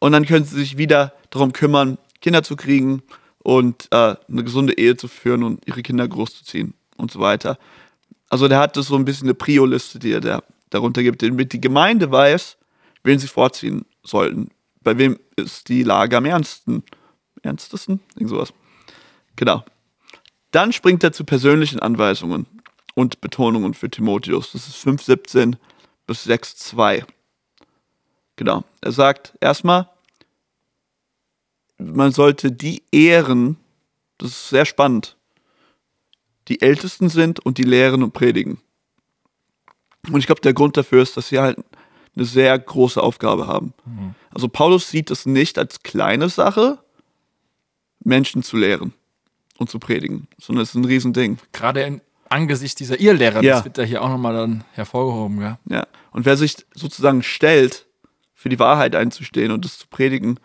[SPEAKER 3] Und dann können sie sich wieder darum kümmern, Kinder zu kriegen und äh, eine gesunde Ehe zu führen und ihre Kinder großzuziehen und so weiter. Also der hat das so ein bisschen eine Prio-Liste, die er da, darunter gibt, damit die Gemeinde weiß, wen sie vorziehen sollten. Bei wem ist die Lage am ernsten? Ernstesten? Irgend sowas. Genau. Dann springt er zu persönlichen Anweisungen und Betonungen für Timotheus. Das ist 5,17 bis 6,2. Genau. Er sagt erstmal, man sollte die ehren, das ist sehr spannend, die Ältesten sind und die lehren und predigen. Und ich glaube, der Grund dafür ist, dass sie halt eine sehr große Aufgabe haben. Also Paulus sieht es nicht als kleine Sache, Menschen zu lehren und zu predigen, sondern es ist ein Riesending.
[SPEAKER 2] Gerade in, angesichts dieser Irrlehrer,
[SPEAKER 3] Ja.
[SPEAKER 2] das wird ja hier auch nochmal dann hervorgehoben. Gell?
[SPEAKER 3] Ja. Und wer sich sozusagen stellt, für die Wahrheit einzustehen und es zu predigen,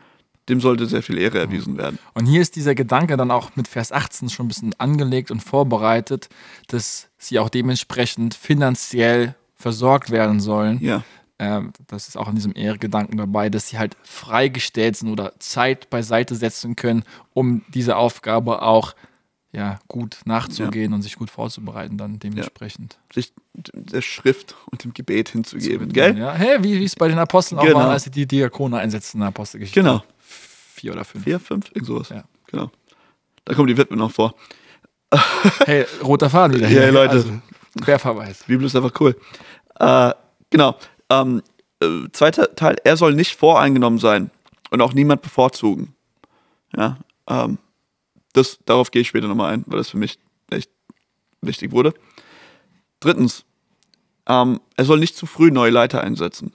[SPEAKER 3] dem sollte sehr viel Ehre erwiesen werden.
[SPEAKER 2] Und hier ist dieser Gedanke dann auch mit Vers 18 schon ein bisschen angelegt und vorbereitet, dass sie auch dementsprechend finanziell versorgt werden sollen.
[SPEAKER 3] Ja.
[SPEAKER 2] Ähm, das ist auch in diesem Ehregedanken dabei, dass sie halt freigestellt sind oder Zeit beiseite setzen können, um diese Aufgabe auch ja, gut nachzugehen und sich gut vorzubereiten, dann dementsprechend.
[SPEAKER 3] Sich der Schrift und dem Gebet hinzugeben, gell?
[SPEAKER 2] Ja, hey, wie es bei den Aposteln auch
[SPEAKER 3] Genau.
[SPEAKER 2] war, als sie die Diakone einsetzten in der Apostelgeschichte.
[SPEAKER 3] Genau.
[SPEAKER 2] Vier oder fünf.
[SPEAKER 3] Vier, fünf, irgend sowas.
[SPEAKER 2] Ja.
[SPEAKER 3] Genau. Da kommen die Witwen noch vor.
[SPEAKER 2] Hey, roter Faden wieder.
[SPEAKER 3] Ja,
[SPEAKER 2] hier.
[SPEAKER 3] Leute.
[SPEAKER 2] Also, Querverweis.
[SPEAKER 3] Bibel ist einfach cool. Äh, genau. Ähm, äh, zweiter Teil, er soll nicht voreingenommen sein und auch niemand bevorzugen. Ja, ähm, das, darauf gehe ich später nochmal ein, weil das für mich echt wichtig wurde. Drittens, ähm, er soll nicht zu früh neue Leiter einsetzen.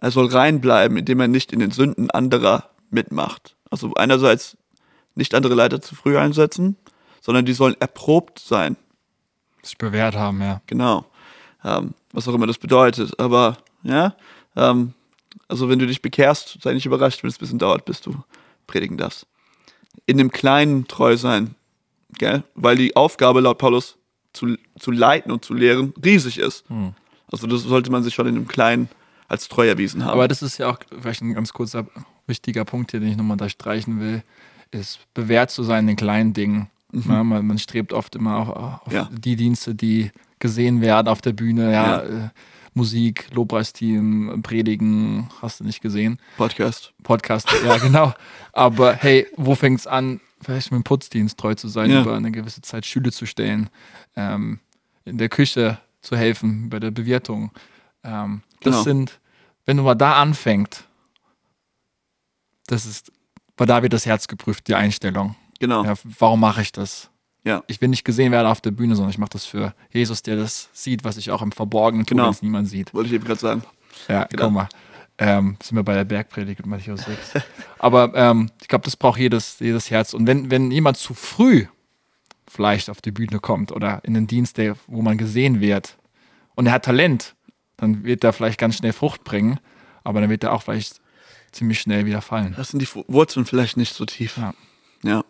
[SPEAKER 3] Er soll reinbleiben, indem er nicht in den Sünden anderer mitmacht. Also einerseits nicht andere Leiter zu früh einsetzen, sondern die sollen erprobt sein.
[SPEAKER 2] Sich bewährt haben, ja.
[SPEAKER 3] Genau. Ähm, was auch immer das bedeutet. Aber ja, ähm, also wenn du dich bekehrst, sei nicht überrascht, wenn es ein bisschen dauert, bis du predigen darfst. In dem Kleinen treu sein, gell? Weil die Aufgabe laut Paulus zu, zu leiten und zu lehren riesig ist. Also das sollte man sich schon in dem Kleinen als treu erwiesen haben.
[SPEAKER 2] Aber das ist ja auch vielleicht ein ganz kurzer wichtiger Punkt hier, den ich nochmal unterstreichen will, ist bewährt zu sein in den kleinen Dingen. Ja, man, man strebt oft immer auch auf
[SPEAKER 3] Mhm. Ja.
[SPEAKER 2] die Dienste, die gesehen werden auf der Bühne, ja,
[SPEAKER 3] Ja.
[SPEAKER 2] Äh, Musik, Lobpreisteam, Predigen, hast du nicht gesehen.
[SPEAKER 3] Podcast.
[SPEAKER 2] Podcast, ja, genau. Aber hey, wo fängt's an, vielleicht mit dem Putzdienst treu zu sein,
[SPEAKER 3] Ja.
[SPEAKER 2] über eine gewisse Zeit Stühle zu stellen, ähm, in der Küche zu helfen, bei der Bewirtung. Ähm, das
[SPEAKER 3] Genau.
[SPEAKER 2] sind, wenn du mal da anfängt, das ist, weil da wird das Herz geprüft, die Einstellung.
[SPEAKER 3] Genau.
[SPEAKER 2] Ja, warum mache ich das?
[SPEAKER 3] Ja.
[SPEAKER 2] Ich will nicht gesehen werden auf der Bühne, sondern ich mache das für Jesus, der das sieht, was ich auch im Verborgenen tue,
[SPEAKER 3] Genau.
[SPEAKER 2] es niemand sieht.
[SPEAKER 3] Wollte ich eben gerade sagen.
[SPEAKER 2] Ja,
[SPEAKER 3] Genau.
[SPEAKER 2] guck mal. Ähm, sind wir bei der Bergpredigt mit Matthäus 6. Aber ähm, ich glaube, das braucht jedes, jedes Herz. Und wenn, wenn jemand zu früh vielleicht auf die Bühne kommt oder in den Dienst, der, wo man gesehen wird und er hat Talent, dann wird er vielleicht ganz schnell Frucht bringen, aber dann wird er auch vielleicht ziemlich schnell wieder fallen.
[SPEAKER 3] Das sind die Wurzeln vielleicht nicht so tief.
[SPEAKER 2] Ja.
[SPEAKER 3] Ja.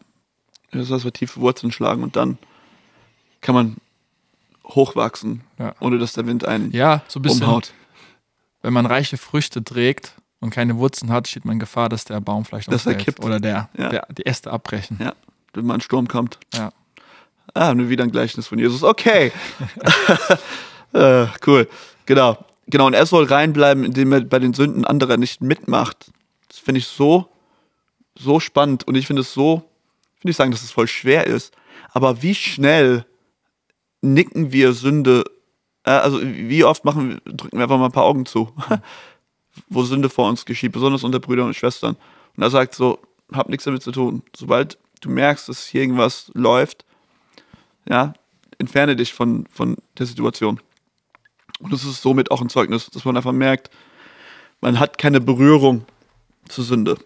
[SPEAKER 3] Das heißt, wir tiefe Wurzeln schlagen und dann kann man hochwachsen,
[SPEAKER 2] Ja.
[SPEAKER 3] ohne dass der Wind einen
[SPEAKER 2] Ja, so ein bisschen,
[SPEAKER 3] umhaut.
[SPEAKER 2] wenn man reiche Früchte trägt und keine Wurzeln hat, steht man in Gefahr, dass der Baum vielleicht
[SPEAKER 3] Dass er kippt.
[SPEAKER 2] oder der,
[SPEAKER 3] Ja.
[SPEAKER 2] der, die Äste abbrechen.
[SPEAKER 3] Ja, wenn mal ein Sturm kommt.
[SPEAKER 2] Ja.
[SPEAKER 3] Ah, nur wieder ein Gleichnis von Jesus. Okay. äh, cool. Genau. Genau. Und er soll reinbleiben, indem er bei den Sünden anderer nicht mitmacht. Das finde ich so, so spannend. Und ich finde es so, ich will nicht sagen, dass es voll schwer ist, Aber wie schnell nicken wir Sünde, äh, also wie oft machen, drücken wir einfach mal ein paar Augen zu, wo Sünde vor uns geschieht, besonders unter Brüdern und Schwestern. Und er sagt so, hab nichts damit zu tun. Sobald du merkst, dass hier irgendwas läuft, ja, entferne dich von, von der Situation. Und das ist somit auch ein Zeugnis, dass man einfach merkt, man hat keine Berührung zur Sünde.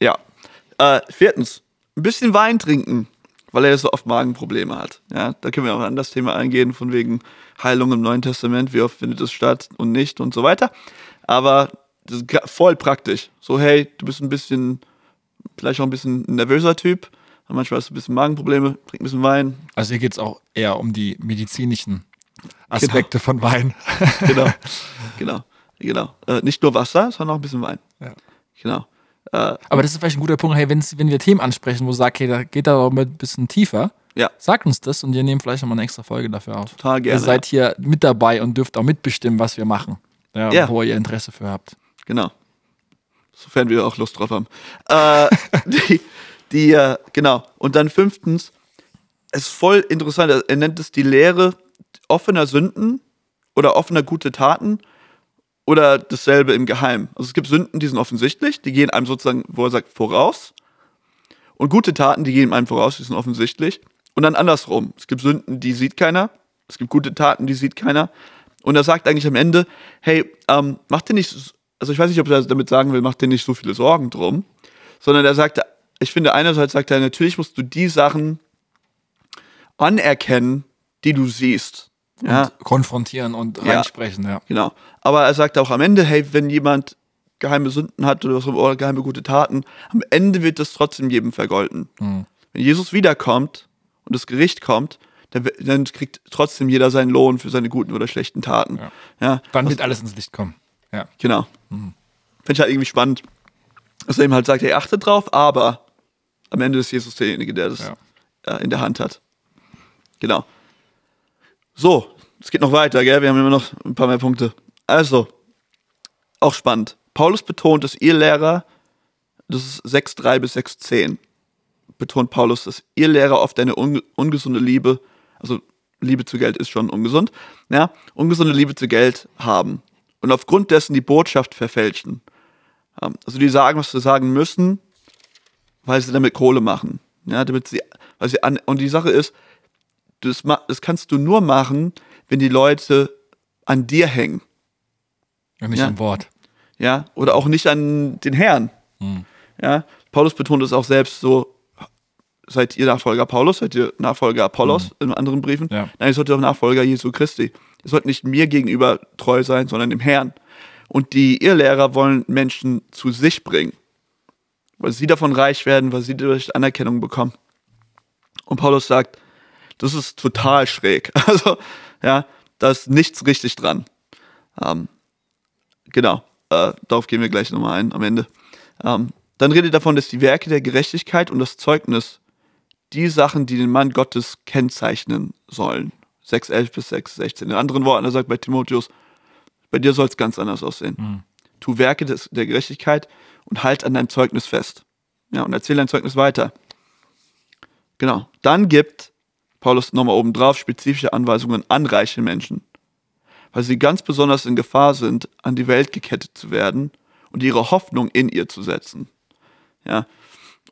[SPEAKER 3] Ja. Äh, viertens, ein bisschen Wein trinken, weil er so oft Magenprobleme hat. Ja, da können wir auch an das Thema eingehen, von wegen Heilung im Neuen Testament, wie oft findet es statt und nicht und so weiter. Aber das ist voll praktisch. So, hey, du bist ein bisschen, vielleicht auch ein bisschen nervöser Typ, manchmal hast du ein bisschen Magenprobleme, trink ein bisschen Wein.
[SPEAKER 2] Also hier geht es auch eher um die medizinischen Aspekte von Wein.
[SPEAKER 3] Genau, genau, genau. Äh, nicht nur Wasser, sondern auch ein bisschen Wein.
[SPEAKER 2] Ja.
[SPEAKER 3] Genau. Äh,
[SPEAKER 2] Aber das ist vielleicht ein guter Punkt, hey, wenn wir Themen ansprechen, wo sagt, hey, da geht da doch ein bisschen tiefer,
[SPEAKER 3] ja,
[SPEAKER 2] sagt uns das und wir nehmen vielleicht nochmal eine extra Folge dafür auf.
[SPEAKER 3] total gerne.
[SPEAKER 2] ihr seid hier mit dabei und dürft auch mitbestimmen, was wir machen. Ja,
[SPEAKER 3] Ja.
[SPEAKER 2] Wo ihr Interesse für habt.
[SPEAKER 3] Genau. Sofern wir auch Lust drauf haben. Äh, die, die, äh, genau. Und dann fünftens, es ist voll interessant, er nennt es die Lehre offener Sünden oder offener gute Taten oder dasselbe im Geheimen. Also es gibt Sünden, die sind offensichtlich, die gehen einem sozusagen, wo er sagt, voraus. Und gute Taten, die gehen einem voraus, die sind offensichtlich. Und dann andersrum. Es gibt Sünden, die sieht keiner. Es gibt gute Taten, die sieht keiner. Und er sagt eigentlich am Ende, hey, ähm, mach dir nicht, also ich weiß nicht, ob er damit sagen will, mach dir nicht so viele Sorgen drum, sondern er sagt, ich finde einerseits sagt er, natürlich musst du die Sachen anerkennen, die du siehst. Ja,
[SPEAKER 2] Und konfrontieren und reinsprechen, ja.
[SPEAKER 3] genau. Aber er sagt auch am Ende, hey, wenn jemand geheime Sünden hat oder, so, oder geheime gute Taten, am Ende wird das trotzdem jedem vergolten.
[SPEAKER 2] Mhm.
[SPEAKER 3] Wenn Jesus wiederkommt und das Gericht kommt, dann, dann kriegt trotzdem jeder seinen Lohn für seine guten oder schlechten Taten.
[SPEAKER 2] Ja.
[SPEAKER 3] Ja,
[SPEAKER 2] Dann wird alles ins Licht kommen. Ja.
[SPEAKER 3] Genau. Finde ich halt irgendwie spannend, dass er ihm halt sagt, hey, achtet drauf, aber am Ende ist Jesus derjenige, der das
[SPEAKER 2] Ja.
[SPEAKER 3] äh, in der Hand hat. Genau. So, es geht noch weiter, gell? Wir haben immer noch ein paar mehr Punkte. Also, auch spannend. Paulus betont, dass ihr Lehrer, das ist 6,3 bis 6,10, betont Paulus, dass ihr Lehrer oft eine unge ungesunde Liebe, also Liebe zu Geld ist schon ungesund, ja, ungesunde Liebe zu Geld haben und aufgrund dessen die Botschaft verfälschen. Also die sagen, was sie sagen müssen, weil sie damit Kohle machen. Ja, damit sie, weil sie an, und die Sache ist, das, das kannst du nur machen, wenn die Leute an dir hängen.
[SPEAKER 2] Und nicht
[SPEAKER 3] Ja.
[SPEAKER 2] im Wort.
[SPEAKER 3] Ja, oder auch nicht an den Herrn.
[SPEAKER 2] Hm.
[SPEAKER 3] Ja, Paulus betont es auch selbst so, seid ihr Nachfolger Paulus, seid ihr Nachfolger Apollos in anderen Briefen?
[SPEAKER 2] Ja.
[SPEAKER 3] Nein, ihr sollt auch Nachfolger Jesu Christi. Ihr sollt nicht mir gegenüber treu sein, sondern dem Herrn. Und die Irrlehrer wollen Menschen zu sich bringen, weil sie davon reich werden, weil sie dadurch Anerkennung bekommen. Und Paulus sagt, das ist total schräg. Also, ja, da ist nichts richtig dran. Ähm, genau, äh, darauf gehen wir gleich nochmal ein am Ende. Ähm, dann redet davon, dass die Werke der Gerechtigkeit und das Zeugnis die Sachen, die den Mann Gottes kennzeichnen sollen. 6,11 bis 6,16. In anderen Worten, er sagt bei Timotheus, bei dir soll es ganz anders aussehen. Tu Werke des, der Gerechtigkeit und halt an deinem Zeugnis fest. Ja, und erzähl dein Zeugnis weiter. Genau. Dann gibt Paulus nochmal oben drauf spezifische Anweisungen an reiche Menschen, weil sie ganz besonders in Gefahr sind, an die Welt gekettet zu werden und ihre Hoffnung in ihr zu setzen. Ja.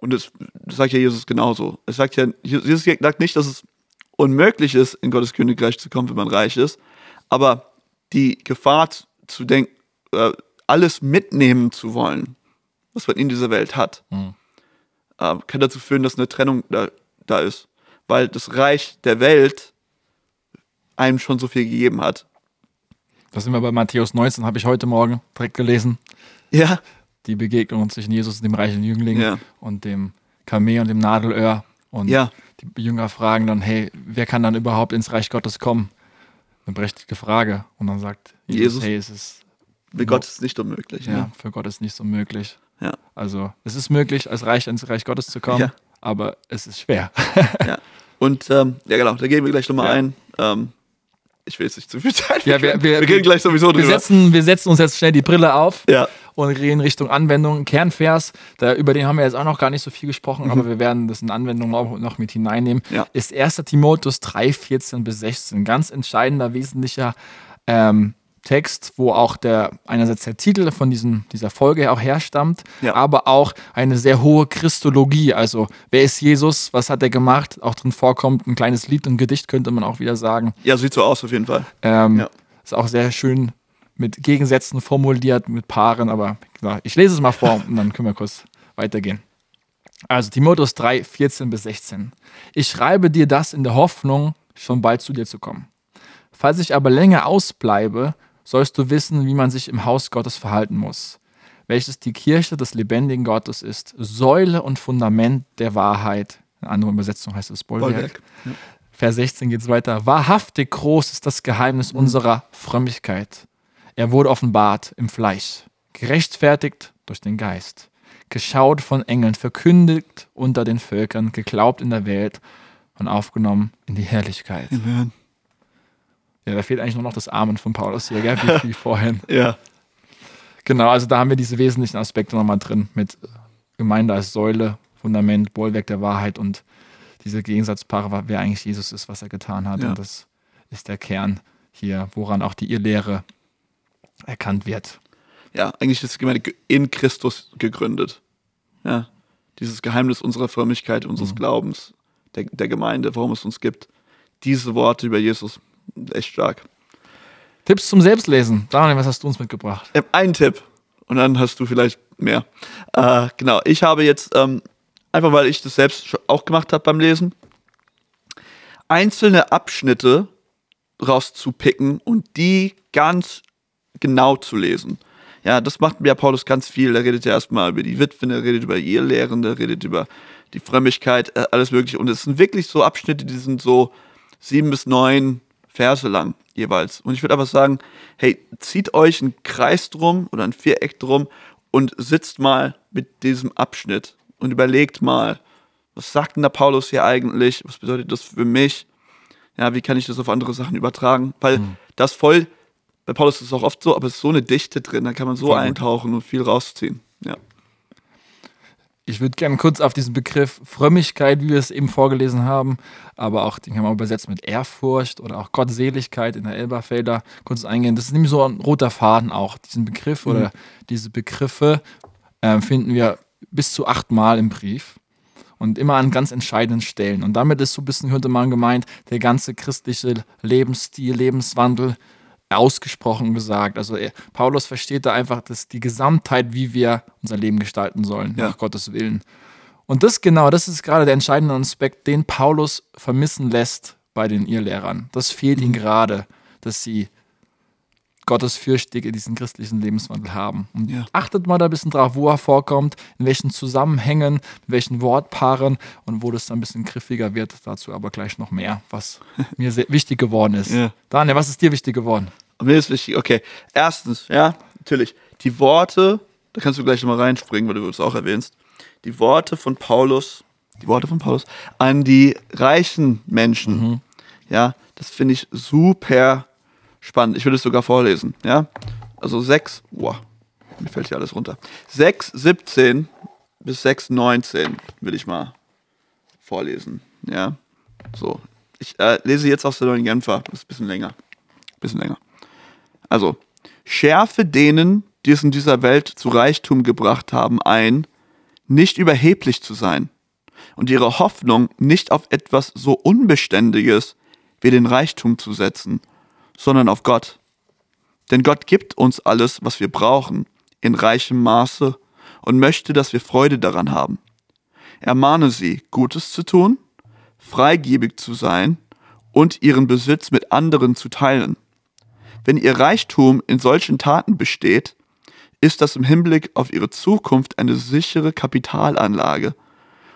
[SPEAKER 3] Und das, das sagt ja Jesus genauso. Es sagt ja, Jesus sagt nicht, dass es unmöglich ist, in Gottes Königreich zu kommen, wenn man reich ist, aber die Gefahr zu- denken, äh, alles mitnehmen zu wollen, was man in dieser Welt hat,
[SPEAKER 2] Mhm.
[SPEAKER 3] kann dazu führen, dass eine Trennung da, da ist. Weil das Reich der Welt einem schon so viel gegeben hat.
[SPEAKER 2] Da sind wir bei Matthäus 19, habe ich heute Morgen direkt gelesen.
[SPEAKER 3] Ja,
[SPEAKER 2] Die Begegnung zwischen Jesus und dem reichen Jüngling
[SPEAKER 3] Ja.
[SPEAKER 2] und dem Kamel und dem Nadelöhr. Und
[SPEAKER 3] Ja.
[SPEAKER 2] die Jünger fragen dann, hey, wer kann dann überhaupt ins Reich Gottes kommen? Eine berechtigte Frage. Und dann sagt Jesus,
[SPEAKER 3] Jesus.
[SPEAKER 2] hey, es ist
[SPEAKER 3] mit Gott ist es nicht unmöglich.
[SPEAKER 2] ja,
[SPEAKER 3] Ja.
[SPEAKER 2] für Gott ist nicht so möglich.
[SPEAKER 3] Ja.
[SPEAKER 2] Also es ist möglich, als Reich ins Reich Gottes zu kommen,
[SPEAKER 3] Ja.
[SPEAKER 2] Aber es ist schwer.
[SPEAKER 3] ja. Und ähm, ja, genau, da gehen wir gleich nochmal
[SPEAKER 2] Ja.
[SPEAKER 3] ein. Ähm, ich will jetzt nicht zu viel Zeit.
[SPEAKER 2] Ja, wir, wir,
[SPEAKER 3] wir reden gleich sowieso
[SPEAKER 2] wir
[SPEAKER 3] drüber.
[SPEAKER 2] setzen, wir setzen uns jetzt schnell die Brille auf
[SPEAKER 3] Ja.
[SPEAKER 2] und gehen Richtung Anwendung. Kernvers, da, über den haben wir jetzt auch noch gar nicht so viel gesprochen, aber wir werden das in Anwendung auch noch mit hineinnehmen.
[SPEAKER 3] Mhm. Ja.
[SPEAKER 2] Ist 1. Timotheus 3, 14 bis 16. Ganz entscheidender, wesentlicher ähm, Text, wo auch der einerseits der Titel von diesem, dieser Folge auch herstammt,
[SPEAKER 3] Ja.
[SPEAKER 2] aber auch eine sehr hohe Christologie. Also, wer ist Jesus? Was hat er gemacht? Auch drin vorkommt ein kleines Lied und Gedicht, könnte man auch wieder sagen.
[SPEAKER 3] ja, sieht so aus auf jeden Fall.
[SPEAKER 2] Ähm,
[SPEAKER 3] Ja.
[SPEAKER 2] Ist auch sehr schön mit Gegensätzen formuliert, mit Paaren, aber ich lese es mal vor und dann können wir kurz weitergehen. Also Timotheus 3, 14 bis 16. Ich schreibe dir das in der Hoffnung, schon bald zu dir zu kommen. Falls ich aber länger ausbleibe, sollst du wissen, wie man sich im Haus Gottes verhalten muss, welches die Kirche des lebendigen Gottes ist, Säule und Fundament der Wahrheit. In anderer Übersetzung heißt es Bollwerk.
[SPEAKER 3] Bollwerk.
[SPEAKER 2] Vers 16 geht es weiter. Wahrhaftig groß ist das Geheimnis unserer Frömmigkeit. Er wurde offenbart im Fleisch, gerechtfertigt durch den Geist, geschaut von Engeln, verkündigt unter den Völkern, geglaubt in der Welt und aufgenommen in die Herrlichkeit.
[SPEAKER 3] Amen.
[SPEAKER 2] Ja, da fehlt eigentlich nur noch das Amen von Paulus hier, gell? Wie, wie vorhin.
[SPEAKER 3] Ja.
[SPEAKER 2] Genau, also da haben wir diese wesentlichen Aspekte nochmal drin mit Gemeinde als Säule, Fundament, Bollwerk der Wahrheit und diese Gegensatzpaare, wer eigentlich Jesus ist, was er getan hat.
[SPEAKER 3] Ja.
[SPEAKER 2] Und das ist der Kern hier, woran auch die Irrlehre erkannt wird.
[SPEAKER 3] Ja, eigentlich ist die Gemeinde ge- in Christus gegründet. Ja. Dieses Geheimnis unserer Frömmigkeit, unseres Glaubens, der, der Gemeinde, warum es uns gibt. Diese Worte über Jesus, echt stark.
[SPEAKER 2] Tipps zum Selbstlesen. Daniel, was hast du uns mitgebracht?
[SPEAKER 3] Ich hab einen Tipp und dann hast du vielleicht mehr. Äh, genau, ich habe jetzt, ähm, einfach weil ich das selbst auch gemacht habe beim Lesen, einzelne Abschnitte rauszupicken und die ganz genau zu lesen. Ja, das macht ja Paulus ganz viel. Er redet ja erstmal über die Witwen, er redet über ihr Lehren, er redet über die Frömmigkeit, äh, alles Mögliche. Und es sind wirklich so Abschnitte, die sind so sieben bis neun Verse lang jeweils. Und ich würde einfach sagen, hey, zieht euch einen Kreis drum oder ein Viereck drum und sitzt mal mit diesem Abschnitt und überlegt mal, was sagt denn da Paulus hier eigentlich? Was bedeutet das für mich? Ja, wie kann ich das auf andere Sachen übertragen? Weil das voll, bei Paulus ist es auch oft so, aber es ist so eine Dichte drin, da kann man so
[SPEAKER 2] Voll gut.
[SPEAKER 3] eintauchen und viel rausziehen. Ja.
[SPEAKER 2] Ich würde gerne kurz auf diesen Begriff Frömmigkeit, wie wir es eben vorgelesen haben, aber auch, den kann man übersetzen mit Ehrfurcht oder auch Gottseligkeit in der Elberfelder kurz eingehen. Das ist nämlich so ein roter Faden auch. Diesen Begriff oder diese Begriffe äh, finden wir bis zu achtmal im Brief und immer an ganz entscheidenden Stellen. Und damit ist so ein bisschen, könnte man gemeint, der ganze christliche Lebensstil, Lebenswandel ausgesprochen gesagt. Also er, Paulus versteht da einfach das, die Gesamtheit, wie wir unser Leben gestalten sollen,
[SPEAKER 3] Ja.
[SPEAKER 2] nach Gottes Willen. Und das genau, das ist gerade der entscheidende Aspekt, den Paulus vermissen lässt bei den Irrlehrern. Das fehlt ihnen gerade, dass sie Gottesfürchtige diesen christlichen Lebenswandel haben. Und
[SPEAKER 3] Ja.
[SPEAKER 2] achtet mal da ein bisschen drauf, wo er vorkommt, in welchen Zusammenhängen, in welchen Wortpaaren und wo das dann ein bisschen griffiger wird. Dazu aber gleich noch mehr, was mir sehr wichtig geworden ist.
[SPEAKER 3] Ja.
[SPEAKER 2] Daniel, was ist dir wichtig geworden?
[SPEAKER 3] Mir ist wichtig, okay, erstens, ja, natürlich, die Worte, da kannst du gleich nochmal reinspringen, weil du es auch erwähnst, die Worte von Paulus, die Worte von Paulus an die reichen Menschen, ja, das finde ich super spannend. Ich würde es sogar vorlesen, ja. Also 6, boah, mir fällt hier alles runter. 6, 17 bis 6, 19 will ich mal vorlesen, ja. So, ich äh, lese jetzt aus der neuen Genfer, das ist ein bisschen länger. Bisschen länger. Also, schärfe denen, die es in dieser Welt zu Reichtum gebracht haben, ein, nicht überheblich zu sein und ihre Hoffnung nicht auf etwas so Unbeständiges wie den Reichtum zu setzen, sondern auf Gott. Denn Gott gibt uns alles, was wir brauchen, in reichem Maße und möchte, dass wir Freude daran haben. Ermahne sie, Gutes zu tun, freigebig zu sein und ihren Besitz mit anderen zu teilen. Wenn ihr Reichtum in solchen Taten besteht, ist das im Hinblick auf ihre Zukunft eine sichere Kapitalanlage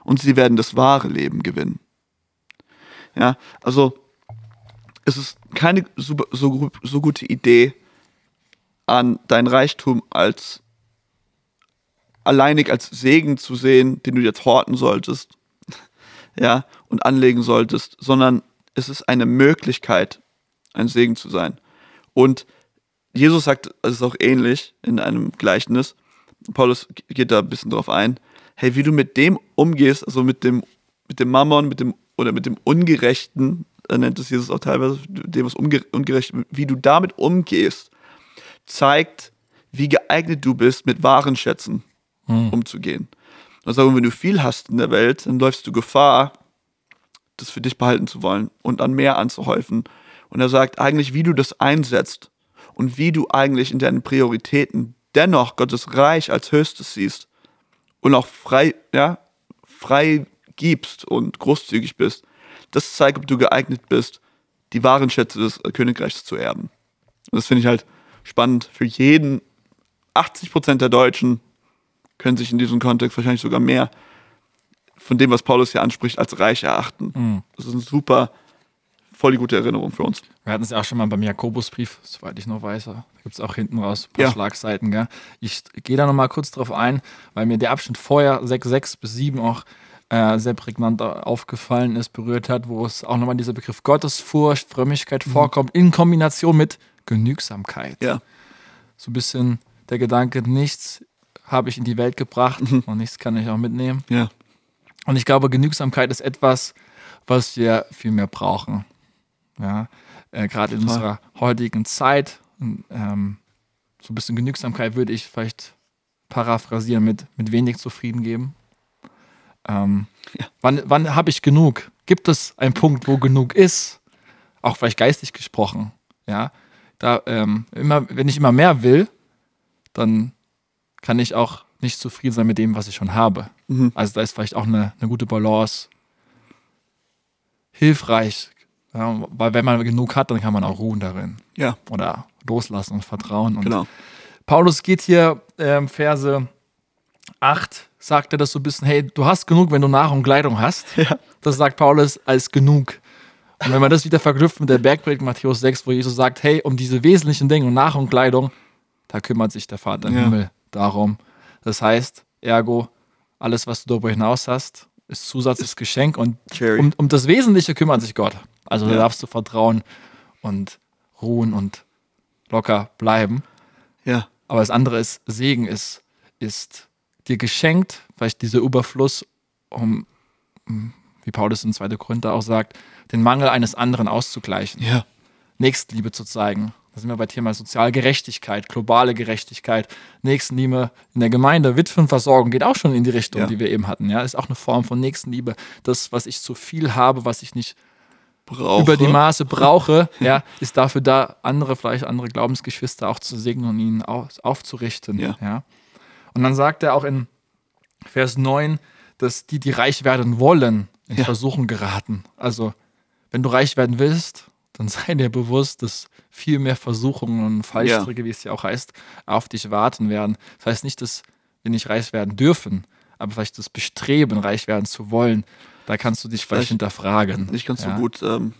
[SPEAKER 3] und sie werden das wahre Leben gewinnen. Ja, also es ist keine so, so, so gute Idee, an dein Reichtum als alleinig als Segen zu sehen, den du jetzt horten solltest, ja, und anlegen solltest, sondern es ist eine Möglichkeit, ein Segen zu sein. Und Jesus sagt, es ist auch ähnlich in einem Gleichnis. Paulus geht da ein bisschen drauf ein. Hey, wie du mit dem umgehst, also mit dem, mit dem Mammon, mit dem, oder mit dem Ungerechten, er nennt es Jesus auch teilweise, dem was unge ungerecht, wie du damit umgehst, zeigt, wie geeignet du bist, mit wahren Schätzen
[SPEAKER 2] Hm.
[SPEAKER 3] umzugehen. Also wenn du viel hast in der Welt, dann läufst du Gefahr, das für dich behalten zu wollen und an mehr anzuhäufen. Und er sagt eigentlich, wie du das einsetzt und wie du eigentlich in deinen Prioritäten dennoch Gottes Reich als höchstes siehst und auch frei, ja, frei gibst und großzügig bist. Das zeigt, ob du geeignet bist, die wahren Schätze des Königreichs zu erben. Und das finde ich halt spannend für jeden. 80 Prozent der Deutschen können sich in diesem Kontext wahrscheinlich sogar mehr von dem, was Paulus hier anspricht, als reich erachten. Das ist ein super, voll die gute Erinnerung für uns.
[SPEAKER 2] Wir hatten es ja auch schon mal beim Jakobusbrief, soweit ich noch weiß. Da gibt es auch hinten raus ein paar
[SPEAKER 3] Ja.
[SPEAKER 2] Schlagseiten. Gell? Ich gehe da nochmal kurz drauf ein, weil mir der Abschnitt vorher 6, 6 bis 7 auch äh, sehr prägnant aufgefallen ist, berührt hat, wo es auch nochmal dieser Begriff Gottesfurcht, Frömmigkeit vorkommt, in Kombination mit Genügsamkeit.
[SPEAKER 3] Ja,
[SPEAKER 2] So ein bisschen der Gedanke, nichts habe ich in die Welt gebracht und nichts kann ich auch mitnehmen.
[SPEAKER 3] ja,
[SPEAKER 2] Und ich glaube, Genügsamkeit ist etwas, was wir viel mehr brauchen. Ja, äh, gerade in unserer heutigen Zeit. Ähm, so ein bisschen Genügsamkeit würde ich vielleicht paraphrasieren mit, mit wenig zufrieden geben. Ähm,
[SPEAKER 3] Ja.
[SPEAKER 2] Wann, wann habe ich genug? Gibt es einen Punkt, wo genug ist? Auch vielleicht geistig gesprochen. Ja, da ähm, immer, wenn ich immer mehr will, dann kann ich auch nicht zufrieden sein mit dem, was ich schon habe.
[SPEAKER 3] Mhm.
[SPEAKER 2] Also da ist vielleicht auch eine, eine gute Balance hilfreich. Ja, weil wenn man genug hat, dann kann man auch ruhen darin.
[SPEAKER 3] ja,
[SPEAKER 2] Oder loslassen und vertrauen. Und
[SPEAKER 3] genau.
[SPEAKER 2] Paulus geht hier ähm, Verse 8, sagt er das so ein bisschen, hey, du hast genug, wenn du Nahrung und Kleidung hast.
[SPEAKER 3] Ja.
[SPEAKER 2] Das sagt Paulus als genug. Und wenn man das wieder verknüpft mit der Bergpredigt Matthäus 6, wo Jesus sagt, hey, um diese wesentlichen Dinge, um Nahrung und Kleidung, da kümmert sich der Vater im
[SPEAKER 3] Ja.
[SPEAKER 2] Himmel darum. Das heißt, ergo, alles, was du darüber hinaus hast, ist Zusatz, ist Geschenk und um, um das Wesentliche kümmert sich Gott. Also da
[SPEAKER 3] Ja.
[SPEAKER 2] darfst du vertrauen und ruhen und locker bleiben.
[SPEAKER 3] Ja,
[SPEAKER 2] Aber das andere ist, Segen ist, ist dir geschenkt, vielleicht dieser Überfluss, um, wie Paulus in 2. Korinther auch sagt, den Mangel eines anderen auszugleichen,
[SPEAKER 3] ja,
[SPEAKER 2] Nächstenliebe zu zeigen. Da sind wir bei Thema Sozialgerechtigkeit, globale Gerechtigkeit, Nächstenliebe in der Gemeinde, Witwenversorgung geht auch schon in die Richtung,
[SPEAKER 3] Ja.
[SPEAKER 2] die wir eben hatten. Ja, ist auch eine Form von Nächstenliebe. Das, was ich zu viel habe, was ich nicht
[SPEAKER 3] brauche.
[SPEAKER 2] über die Maße brauche, ja, ist dafür da, andere, vielleicht andere Glaubensgeschwister auch zu segnen und ihnen auf, aufzurichten.
[SPEAKER 3] Ja.
[SPEAKER 2] Und dann sagt er auch in Vers 9, dass die, die reich werden wollen, in
[SPEAKER 3] Ja.
[SPEAKER 2] Versuchen geraten. Also, wenn du reich werden willst, dann sei dir bewusst, dass viel mehr Versuchungen und Fallstricke, wie es ja auch heißt, auf dich warten werden. Das heißt nicht, dass wir nicht reich werden dürfen, aber vielleicht das Bestreben, reich werden zu wollen, da kannst du dich vielleicht,
[SPEAKER 3] Vielleicht
[SPEAKER 2] hinterfragen.
[SPEAKER 3] Nicht ganz
[SPEAKER 2] ja?
[SPEAKER 3] so gut, ähm,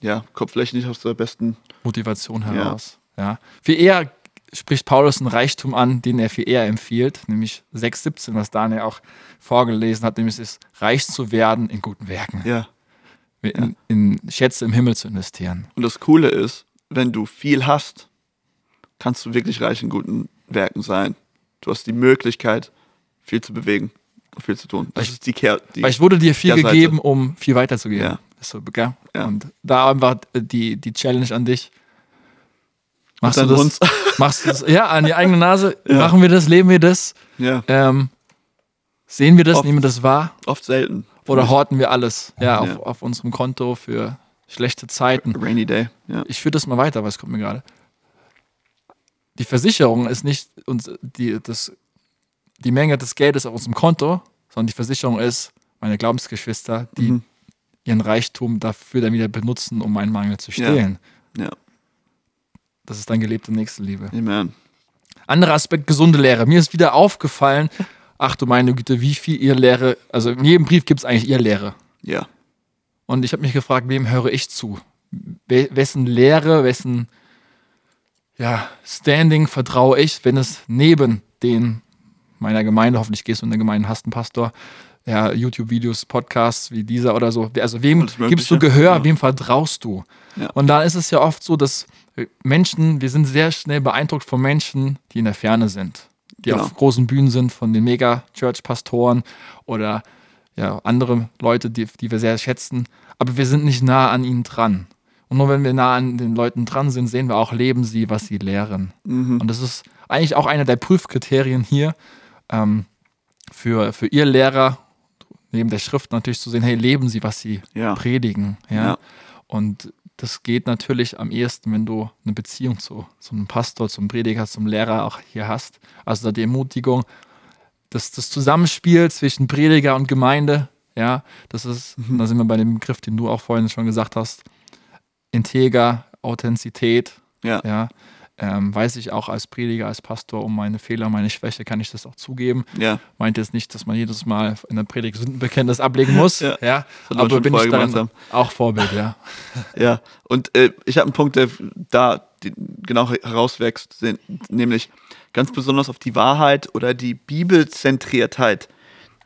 [SPEAKER 3] ja, kommt vielleicht nicht aus der besten.
[SPEAKER 2] Motivation heraus. Ja. Viel eher spricht Paulus einen Reichtum an, den er viel eher empfiehlt, nämlich 6,17, was Daniel auch vorgelesen hat, nämlich es ist, reich zu werden in guten Werken,
[SPEAKER 3] Ja.
[SPEAKER 2] in, in Schätze im Himmel zu investieren.
[SPEAKER 3] Und das Coole ist, wenn du viel hast, kannst du wirklich reich in guten Werken sein. Du hast die Möglichkeit, viel zu bewegen und viel zu tun. Das
[SPEAKER 2] Vielleicht-
[SPEAKER 3] ist die Kehr. Die,
[SPEAKER 2] Weil ich wurde dir viel
[SPEAKER 3] Kehrseite.
[SPEAKER 2] gegeben, um viel weiterzugeben.
[SPEAKER 3] Ja.
[SPEAKER 2] Ist so?
[SPEAKER 3] Ja.
[SPEAKER 2] Und da einfach die, die Challenge an dich. Machst du das?
[SPEAKER 3] uns.
[SPEAKER 2] Machst du das? Ja, an die eigene Nase.
[SPEAKER 3] Ja.
[SPEAKER 2] Machen wir das? Leben wir das?
[SPEAKER 3] ja,
[SPEAKER 2] Ähm, sehen wir das?
[SPEAKER 3] Oft.
[SPEAKER 2] Nehmen wir das wahr?
[SPEAKER 3] oft selten.
[SPEAKER 2] Oder horten wir alles ja, auf,
[SPEAKER 3] Ja.
[SPEAKER 2] auf unserem Konto für schlechte Zeiten?
[SPEAKER 3] Rainy Day. Ja.
[SPEAKER 2] Ich führe das mal weiter, was kommt mir gerade. Die Versicherung ist nicht uns, die, das, die Menge des Geldes auf unserem Konto, sondern die Versicherung ist meine Glaubensgeschwister, die
[SPEAKER 3] Mhm.
[SPEAKER 2] ihren Reichtum dafür dann wieder benutzen, um meinen Mangel zu stillen.
[SPEAKER 3] ja.
[SPEAKER 2] Das ist dann gelebte Nächstenliebe.
[SPEAKER 3] Amen.
[SPEAKER 2] Anderer Aspekt, gesunde Lehre. Mir ist wieder aufgefallen, ach du meine Güte, wie viel ihr Lehre, also in jedem Brief gibt es eigentlich ihr Lehre.
[SPEAKER 3] Ja.
[SPEAKER 2] Und ich habe mich gefragt, wem höre ich zu? We wessen Lehre, wessen ja, Standing vertraue ich, wenn es neben den meiner Gemeinde, hoffentlich gehst du in der Gemeinde, hast einen Pastor, ja, YouTube-Videos, Podcasts wie dieser oder so. Also wem gibst du Gehör,
[SPEAKER 3] Ja.
[SPEAKER 2] wem vertraust du?
[SPEAKER 3] Ja.
[SPEAKER 2] Und da ist es ja oft so, dass Menschen, wir sind sehr schnell beeindruckt von Menschen, die in der Ferne sind, die
[SPEAKER 3] Genau.
[SPEAKER 2] auf großen Bühnen sind, von den Mega-Church-Pastoren oder ja, andere Leute, die, die wir sehr schätzen, aber wir sind nicht nah an ihnen dran. Und nur wenn wir nah an den Leuten dran sind, sehen wir auch, leben sie, was sie lehren.
[SPEAKER 3] Mhm.
[SPEAKER 2] Und das ist eigentlich auch einer der Prüfkriterien hier ähm, für, für ihr Lehrer, neben der Schrift natürlich zu sehen, hey, leben sie, was sie
[SPEAKER 3] Ja.
[SPEAKER 2] predigen. Ja?
[SPEAKER 3] Ja.
[SPEAKER 2] Und das geht natürlich am ehesten, wenn du eine Beziehung zu, zu einem Pastor, zum Prediger, zum Lehrer auch hier hast. Also da die Ermutigung, dass das Zusammenspiel zwischen Prediger und Gemeinde, ja, das ist, da sind wir bei dem Begriff, den du auch vorhin schon gesagt hast, Integer, Authentizität,
[SPEAKER 3] Ja.
[SPEAKER 2] ja, ähm, weiß ich auch als Prediger, als Pastor um meine Fehler, meine Schwäche, kann ich das auch zugeben.
[SPEAKER 3] Ja.
[SPEAKER 2] Meint jetzt nicht, dass man jedes Mal in der Predigt Sündenbekenntnis ablegen muss,
[SPEAKER 3] Ja.
[SPEAKER 2] ja, aber bin ich
[SPEAKER 3] gemacht
[SPEAKER 2] auch Vorbild, ja.
[SPEAKER 3] Ja, und äh, ich habe einen Punkt, der da genau herauswächst, nämlich ganz besonders auf die Wahrheit oder die Bibelzentriertheit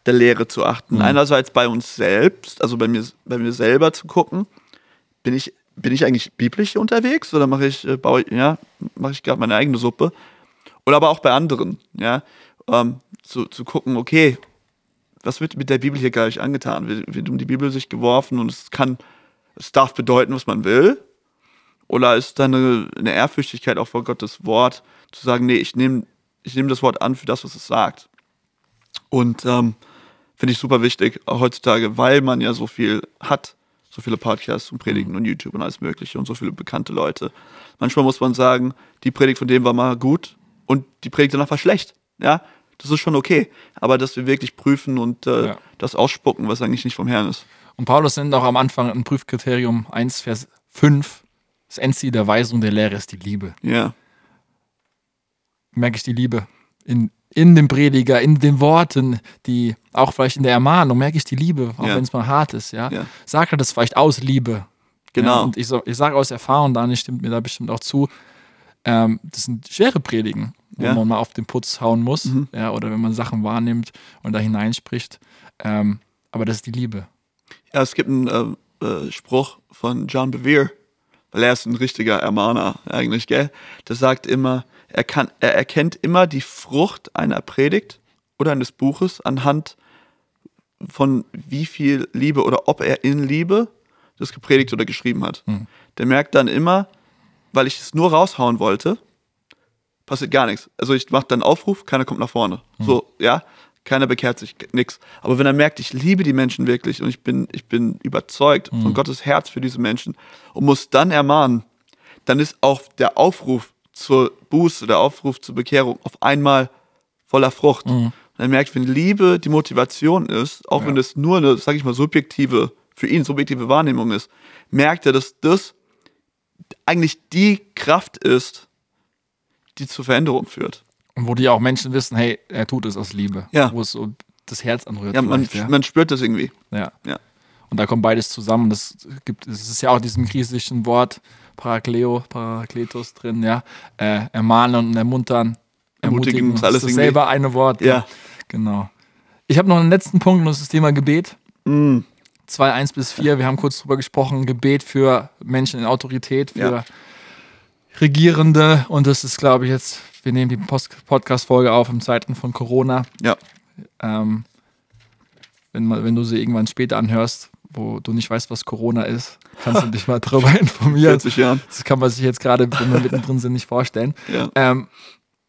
[SPEAKER 3] der Lehre zu achten. Einerseits bei uns selbst, also bei mir, bei mir selber zu gucken, bin ich, bin ich eigentlich biblisch unterwegs oder mache ich, äh, baue, ja, mache ich gerade meine eigene Suppe? Oder aber auch bei anderen, ja, ähm, zu, zu gucken, okay, was wird mit der Bibel hier gar nicht angetan? Wird, wird um die Bibel sich geworfen und es kann, es darf bedeuten, was man will? Oder ist da eine, eine Ehrfürchtigkeit auch vor Gottes Wort, zu sagen, nee, ich nehme ich nehm das Wort an für das, was es sagt? Und ähm, finde ich super wichtig, auch heutzutage, weil man ja so viel hat, so viele Podcasts und Predigen und YouTube und alles Mögliche und so viele bekannte Leute. Manchmal muss man sagen, die Predigt von dem war mal gut und die Predigt danach war schlecht. Ja, das ist schon okay. Aber dass wir wirklich prüfen und äh,
[SPEAKER 2] Ja.
[SPEAKER 3] das ausspucken, was eigentlich nicht vom Herrn ist.
[SPEAKER 2] Und Paulus nennt auch am Anfang ein Prüfkriterium 1, Vers 5. Das Endziel der Weisung der Lehre ist die Liebe.
[SPEAKER 3] Ja,
[SPEAKER 2] Merke ich die Liebe in, in dem Prediger, in den Worten, die auch vielleicht in der Ermahnung, merke ich die Liebe, auch
[SPEAKER 3] Ja.
[SPEAKER 2] wenn es mal hart ist, ja.
[SPEAKER 3] Ja.
[SPEAKER 2] Sagt er das vielleicht aus Liebe.
[SPEAKER 3] Genau.
[SPEAKER 2] Ja, und ich, ich sage aus Erfahrung, Daniel stimmt mir da bestimmt auch zu, ähm, das sind schwere Predigen, wo man mal auf den Putz hauen muss,
[SPEAKER 3] Mhm.
[SPEAKER 2] ja, oder wenn man Sachen wahrnimmt und da hineinspricht. Ähm, aber das ist die Liebe.
[SPEAKER 3] Ja, es gibt einen äh, äh, Spruch von John Bevere, weil er ist ein richtiger Ermahner eigentlich, gell? Der sagt immer, er, kann, er erkennt immer die Frucht einer Predigt oder eines Buches anhand von wie viel Liebe oder ob er in Liebe das gepredigt oder geschrieben hat. Der merkt dann immer, weil ich es nur raushauen wollte, passiert gar nichts. Also ich mache dann Aufruf, keiner kommt nach vorne. So, ja, keiner bekehrt sich, nix. Aber wenn er merkt, ich liebe die Menschen wirklich und ich bin, ich bin überzeugt von Gottes Herz für diese Menschen und muss dann ermahnen, dann ist auch der Aufruf zur Buße, der Aufruf zur Bekehrung auf einmal voller Frucht. Und er merkt, wenn Liebe die Motivation ist, auch wenn es nur eine, sag ich mal, subjektive, für ihn subjektive Wahrnehmung ist, merkt er, dass das eigentlich die Kraft ist, die zur Veränderung führt.
[SPEAKER 2] Und wo die auch Menschen wissen, hey, er tut es aus Liebe.
[SPEAKER 3] Ja.
[SPEAKER 2] Wo es so das Herz anrührt.
[SPEAKER 3] Ja, man,
[SPEAKER 2] ja.
[SPEAKER 3] man spürt das irgendwie.
[SPEAKER 2] ja.
[SPEAKER 3] Ja.
[SPEAKER 2] Und da kommt beides zusammen. Das gibt, es ist ja auch diesem griechischen Wort Parakleo, Parakletos drin, ja. Äh, ermahnen und ermuntern.
[SPEAKER 3] Ermutigen,
[SPEAKER 2] das
[SPEAKER 3] alles irgendwie-
[SPEAKER 2] selber eine Wort.
[SPEAKER 3] Ja.
[SPEAKER 2] Genau. Ich habe noch einen letzten Punkt und das ist das Thema Gebet.
[SPEAKER 3] Mm,
[SPEAKER 2] 2, 1 bis 4, wir haben kurz drüber gesprochen, Gebet für Menschen in Autorität, für
[SPEAKER 3] Ja.
[SPEAKER 2] Regierende und das ist, glaube ich, jetzt, wir nehmen die Podcast-Folge auf in Zeiten von Corona.
[SPEAKER 3] ja,
[SPEAKER 2] Ähm, wenn, man- wenn du sie irgendwann später anhörst, wo du nicht weißt, was Corona ist, kannst du dich mal darüber informieren.
[SPEAKER 3] 40 Jahren.
[SPEAKER 2] Das kann man sich jetzt gerade, wenn wir mittendrin sind, nicht vorstellen.
[SPEAKER 3] Ja.
[SPEAKER 2] Ähm,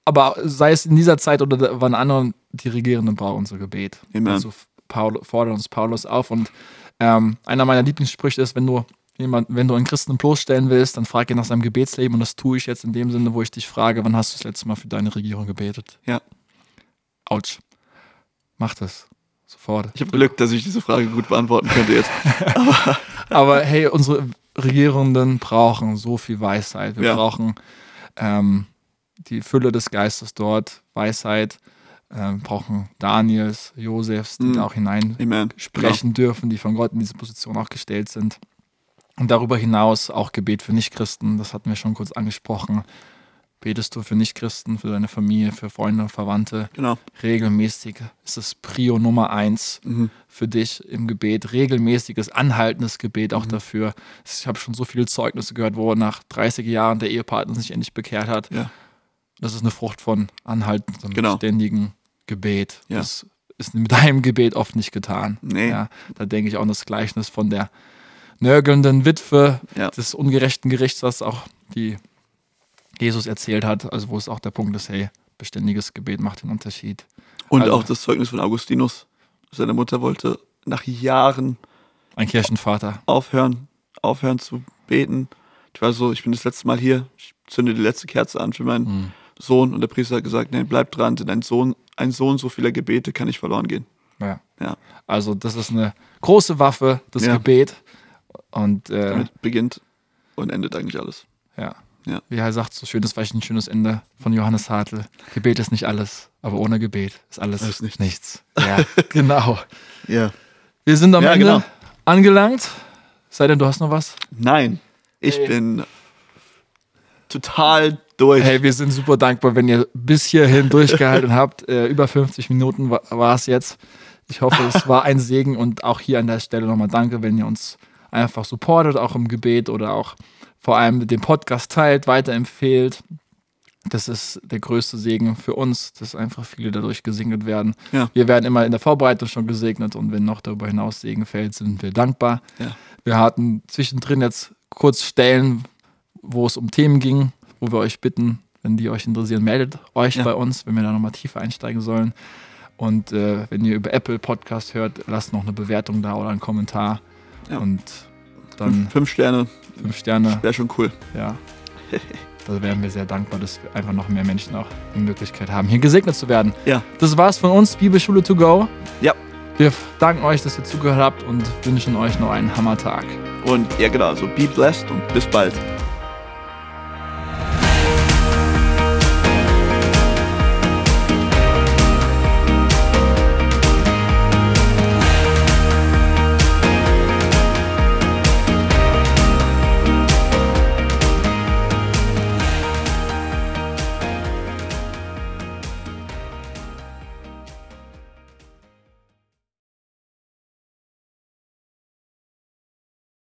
[SPEAKER 2] aber sei es in dieser Zeit oder wann anderen, die Regierenden brauchen unser Gebet.
[SPEAKER 3] Amen.
[SPEAKER 2] Also Paul, fordert uns Paulus auf. Und ähm, einer meiner Lieblingssprüche ist, wenn du jemand, wenn du einen Christen bloßstellen willst, dann frag ihn nach seinem Gebetsleben. Und das tue ich jetzt in dem Sinne, wo ich dich frage, wann hast du das letzte Mal für deine Regierung gebetet?
[SPEAKER 3] Ja.
[SPEAKER 2] Autsch. Mach das. Sofort.
[SPEAKER 3] Ich habe Glück, dass ich diese Frage gut beantworten könnte jetzt.
[SPEAKER 2] Aber hey, unsere Regierenden brauchen so viel Weisheit. Wir
[SPEAKER 3] Ja.
[SPEAKER 2] brauchen ähm, die Fülle des Geistes dort, Weisheit, ähm, brauchen Daniels, Josefs, die
[SPEAKER 3] Mhm.
[SPEAKER 2] da auch hinein
[SPEAKER 3] Amen.
[SPEAKER 2] sprechen dürfen, die von Gott in diese Position auch gestellt sind. Und darüber hinaus auch Gebet für Nichtchristen, das hatten wir schon kurz angesprochen. Betest du für Nichtchristen, für deine Familie, für Freunde, Verwandte.
[SPEAKER 3] Genau.
[SPEAKER 2] Regelmäßig ist es Prio Nummer eins
[SPEAKER 3] Mhm.
[SPEAKER 2] für dich im Gebet. Regelmäßiges, anhaltendes Gebet
[SPEAKER 3] Mhm.
[SPEAKER 2] auch dafür. Ich habe schon so viele Zeugnisse gehört, wo nach 30 Jahren der Ehepartner sich endlich bekehrt hat.
[SPEAKER 3] Ja.
[SPEAKER 2] Das ist eine Frucht von anhaltendem,
[SPEAKER 3] Genau.
[SPEAKER 2] ständigen Gebet.
[SPEAKER 3] Ja.
[SPEAKER 2] Das ist mit deinem Gebet oft nicht getan.
[SPEAKER 3] Nee.
[SPEAKER 2] Ja, da denke ich auch an das Gleichnis von der nörgelnden Witwe des ungerechten Gerichts, was auch die Jesus erzählt hat. Also wo es auch der Punkt ist, hey, beständiges Gebet macht den Unterschied.
[SPEAKER 3] Und
[SPEAKER 2] Also-
[SPEAKER 3] auch das Zeugnis von Augustinus. Seine Mutter wollte nach Jahren
[SPEAKER 2] Ein Kirchenvater.
[SPEAKER 3] aufhören, aufhören zu beten. Ich war so, ich bin das letzte Mal hier, ich zünde die letzte Kerze an für meinen
[SPEAKER 2] Mhm.
[SPEAKER 3] Sohn und der Priester hat gesagt, nee, bleib dran, denn ein Sohn, ein Sohn so vieler Gebete kann nicht verloren gehen.
[SPEAKER 2] Ja.
[SPEAKER 3] Ja,
[SPEAKER 2] Also das ist eine große Waffe, das
[SPEAKER 3] Ja.
[SPEAKER 2] Gebet. Und äh,
[SPEAKER 3] damit beginnt und endet eigentlich alles.
[SPEAKER 2] ja.
[SPEAKER 3] Ja.
[SPEAKER 2] Wie er sagt, so schön, das war ein schönes Ende von Johannes Hartl. Gebet ist nicht alles, aber ohne Gebet ist alles,
[SPEAKER 3] Alles nichts.
[SPEAKER 2] nichts. Ja, genau.
[SPEAKER 3] Ja.
[SPEAKER 2] Wir sind am
[SPEAKER 3] Ja,
[SPEAKER 2] Ende
[SPEAKER 3] genau.
[SPEAKER 2] angelangt. Sei denn, du hast noch was?
[SPEAKER 3] Nein, ich
[SPEAKER 2] Hey.
[SPEAKER 3] bin total durch.
[SPEAKER 2] Hey, wir sind super dankbar, wenn ihr bis hierhin durchgehalten habt. Äh, über 50 Minuten war es jetzt. Ich hoffe, es war ein Segen und auch hier an der Stelle nochmal danke, wenn ihr uns einfach supportet, auch im Gebet oder auch vor allem den Podcast teilt, weiterempfehlt. Das ist der größte Segen für uns, dass einfach viele dadurch gesegnet werden.
[SPEAKER 3] Ja.
[SPEAKER 2] Wir werden immer in der Vorbereitung schon gesegnet und wenn noch darüber hinaus Segen fällt, sind wir dankbar.
[SPEAKER 3] Ja.
[SPEAKER 2] Wir hatten zwischendrin jetzt kurz Stellen, wo es um Themen ging, wo wir euch bitten, wenn die euch interessieren, meldet euch
[SPEAKER 3] Ja.
[SPEAKER 2] bei uns, wenn wir da nochmal tiefer einsteigen sollen. Und äh, wenn ihr über Apple Podcast hört, lasst noch eine Bewertung da oder einen Kommentar. Und dann
[SPEAKER 3] Fünf, fünf Sterne
[SPEAKER 2] fünf Sterne.
[SPEAKER 3] wäre schon cool.
[SPEAKER 2] Ja. Da wären wir sehr dankbar, dass wir einfach noch mehr Menschen auch die Möglichkeit haben, hier gesegnet zu werden.
[SPEAKER 3] Ja.
[SPEAKER 2] Das war's von uns, Bibelschule to go.
[SPEAKER 3] Ja.
[SPEAKER 2] Wir danken euch, dass ihr zugehört habt und wünschen euch noch einen Hammertag.
[SPEAKER 3] Und ja, genau, also be blessed und bis bald.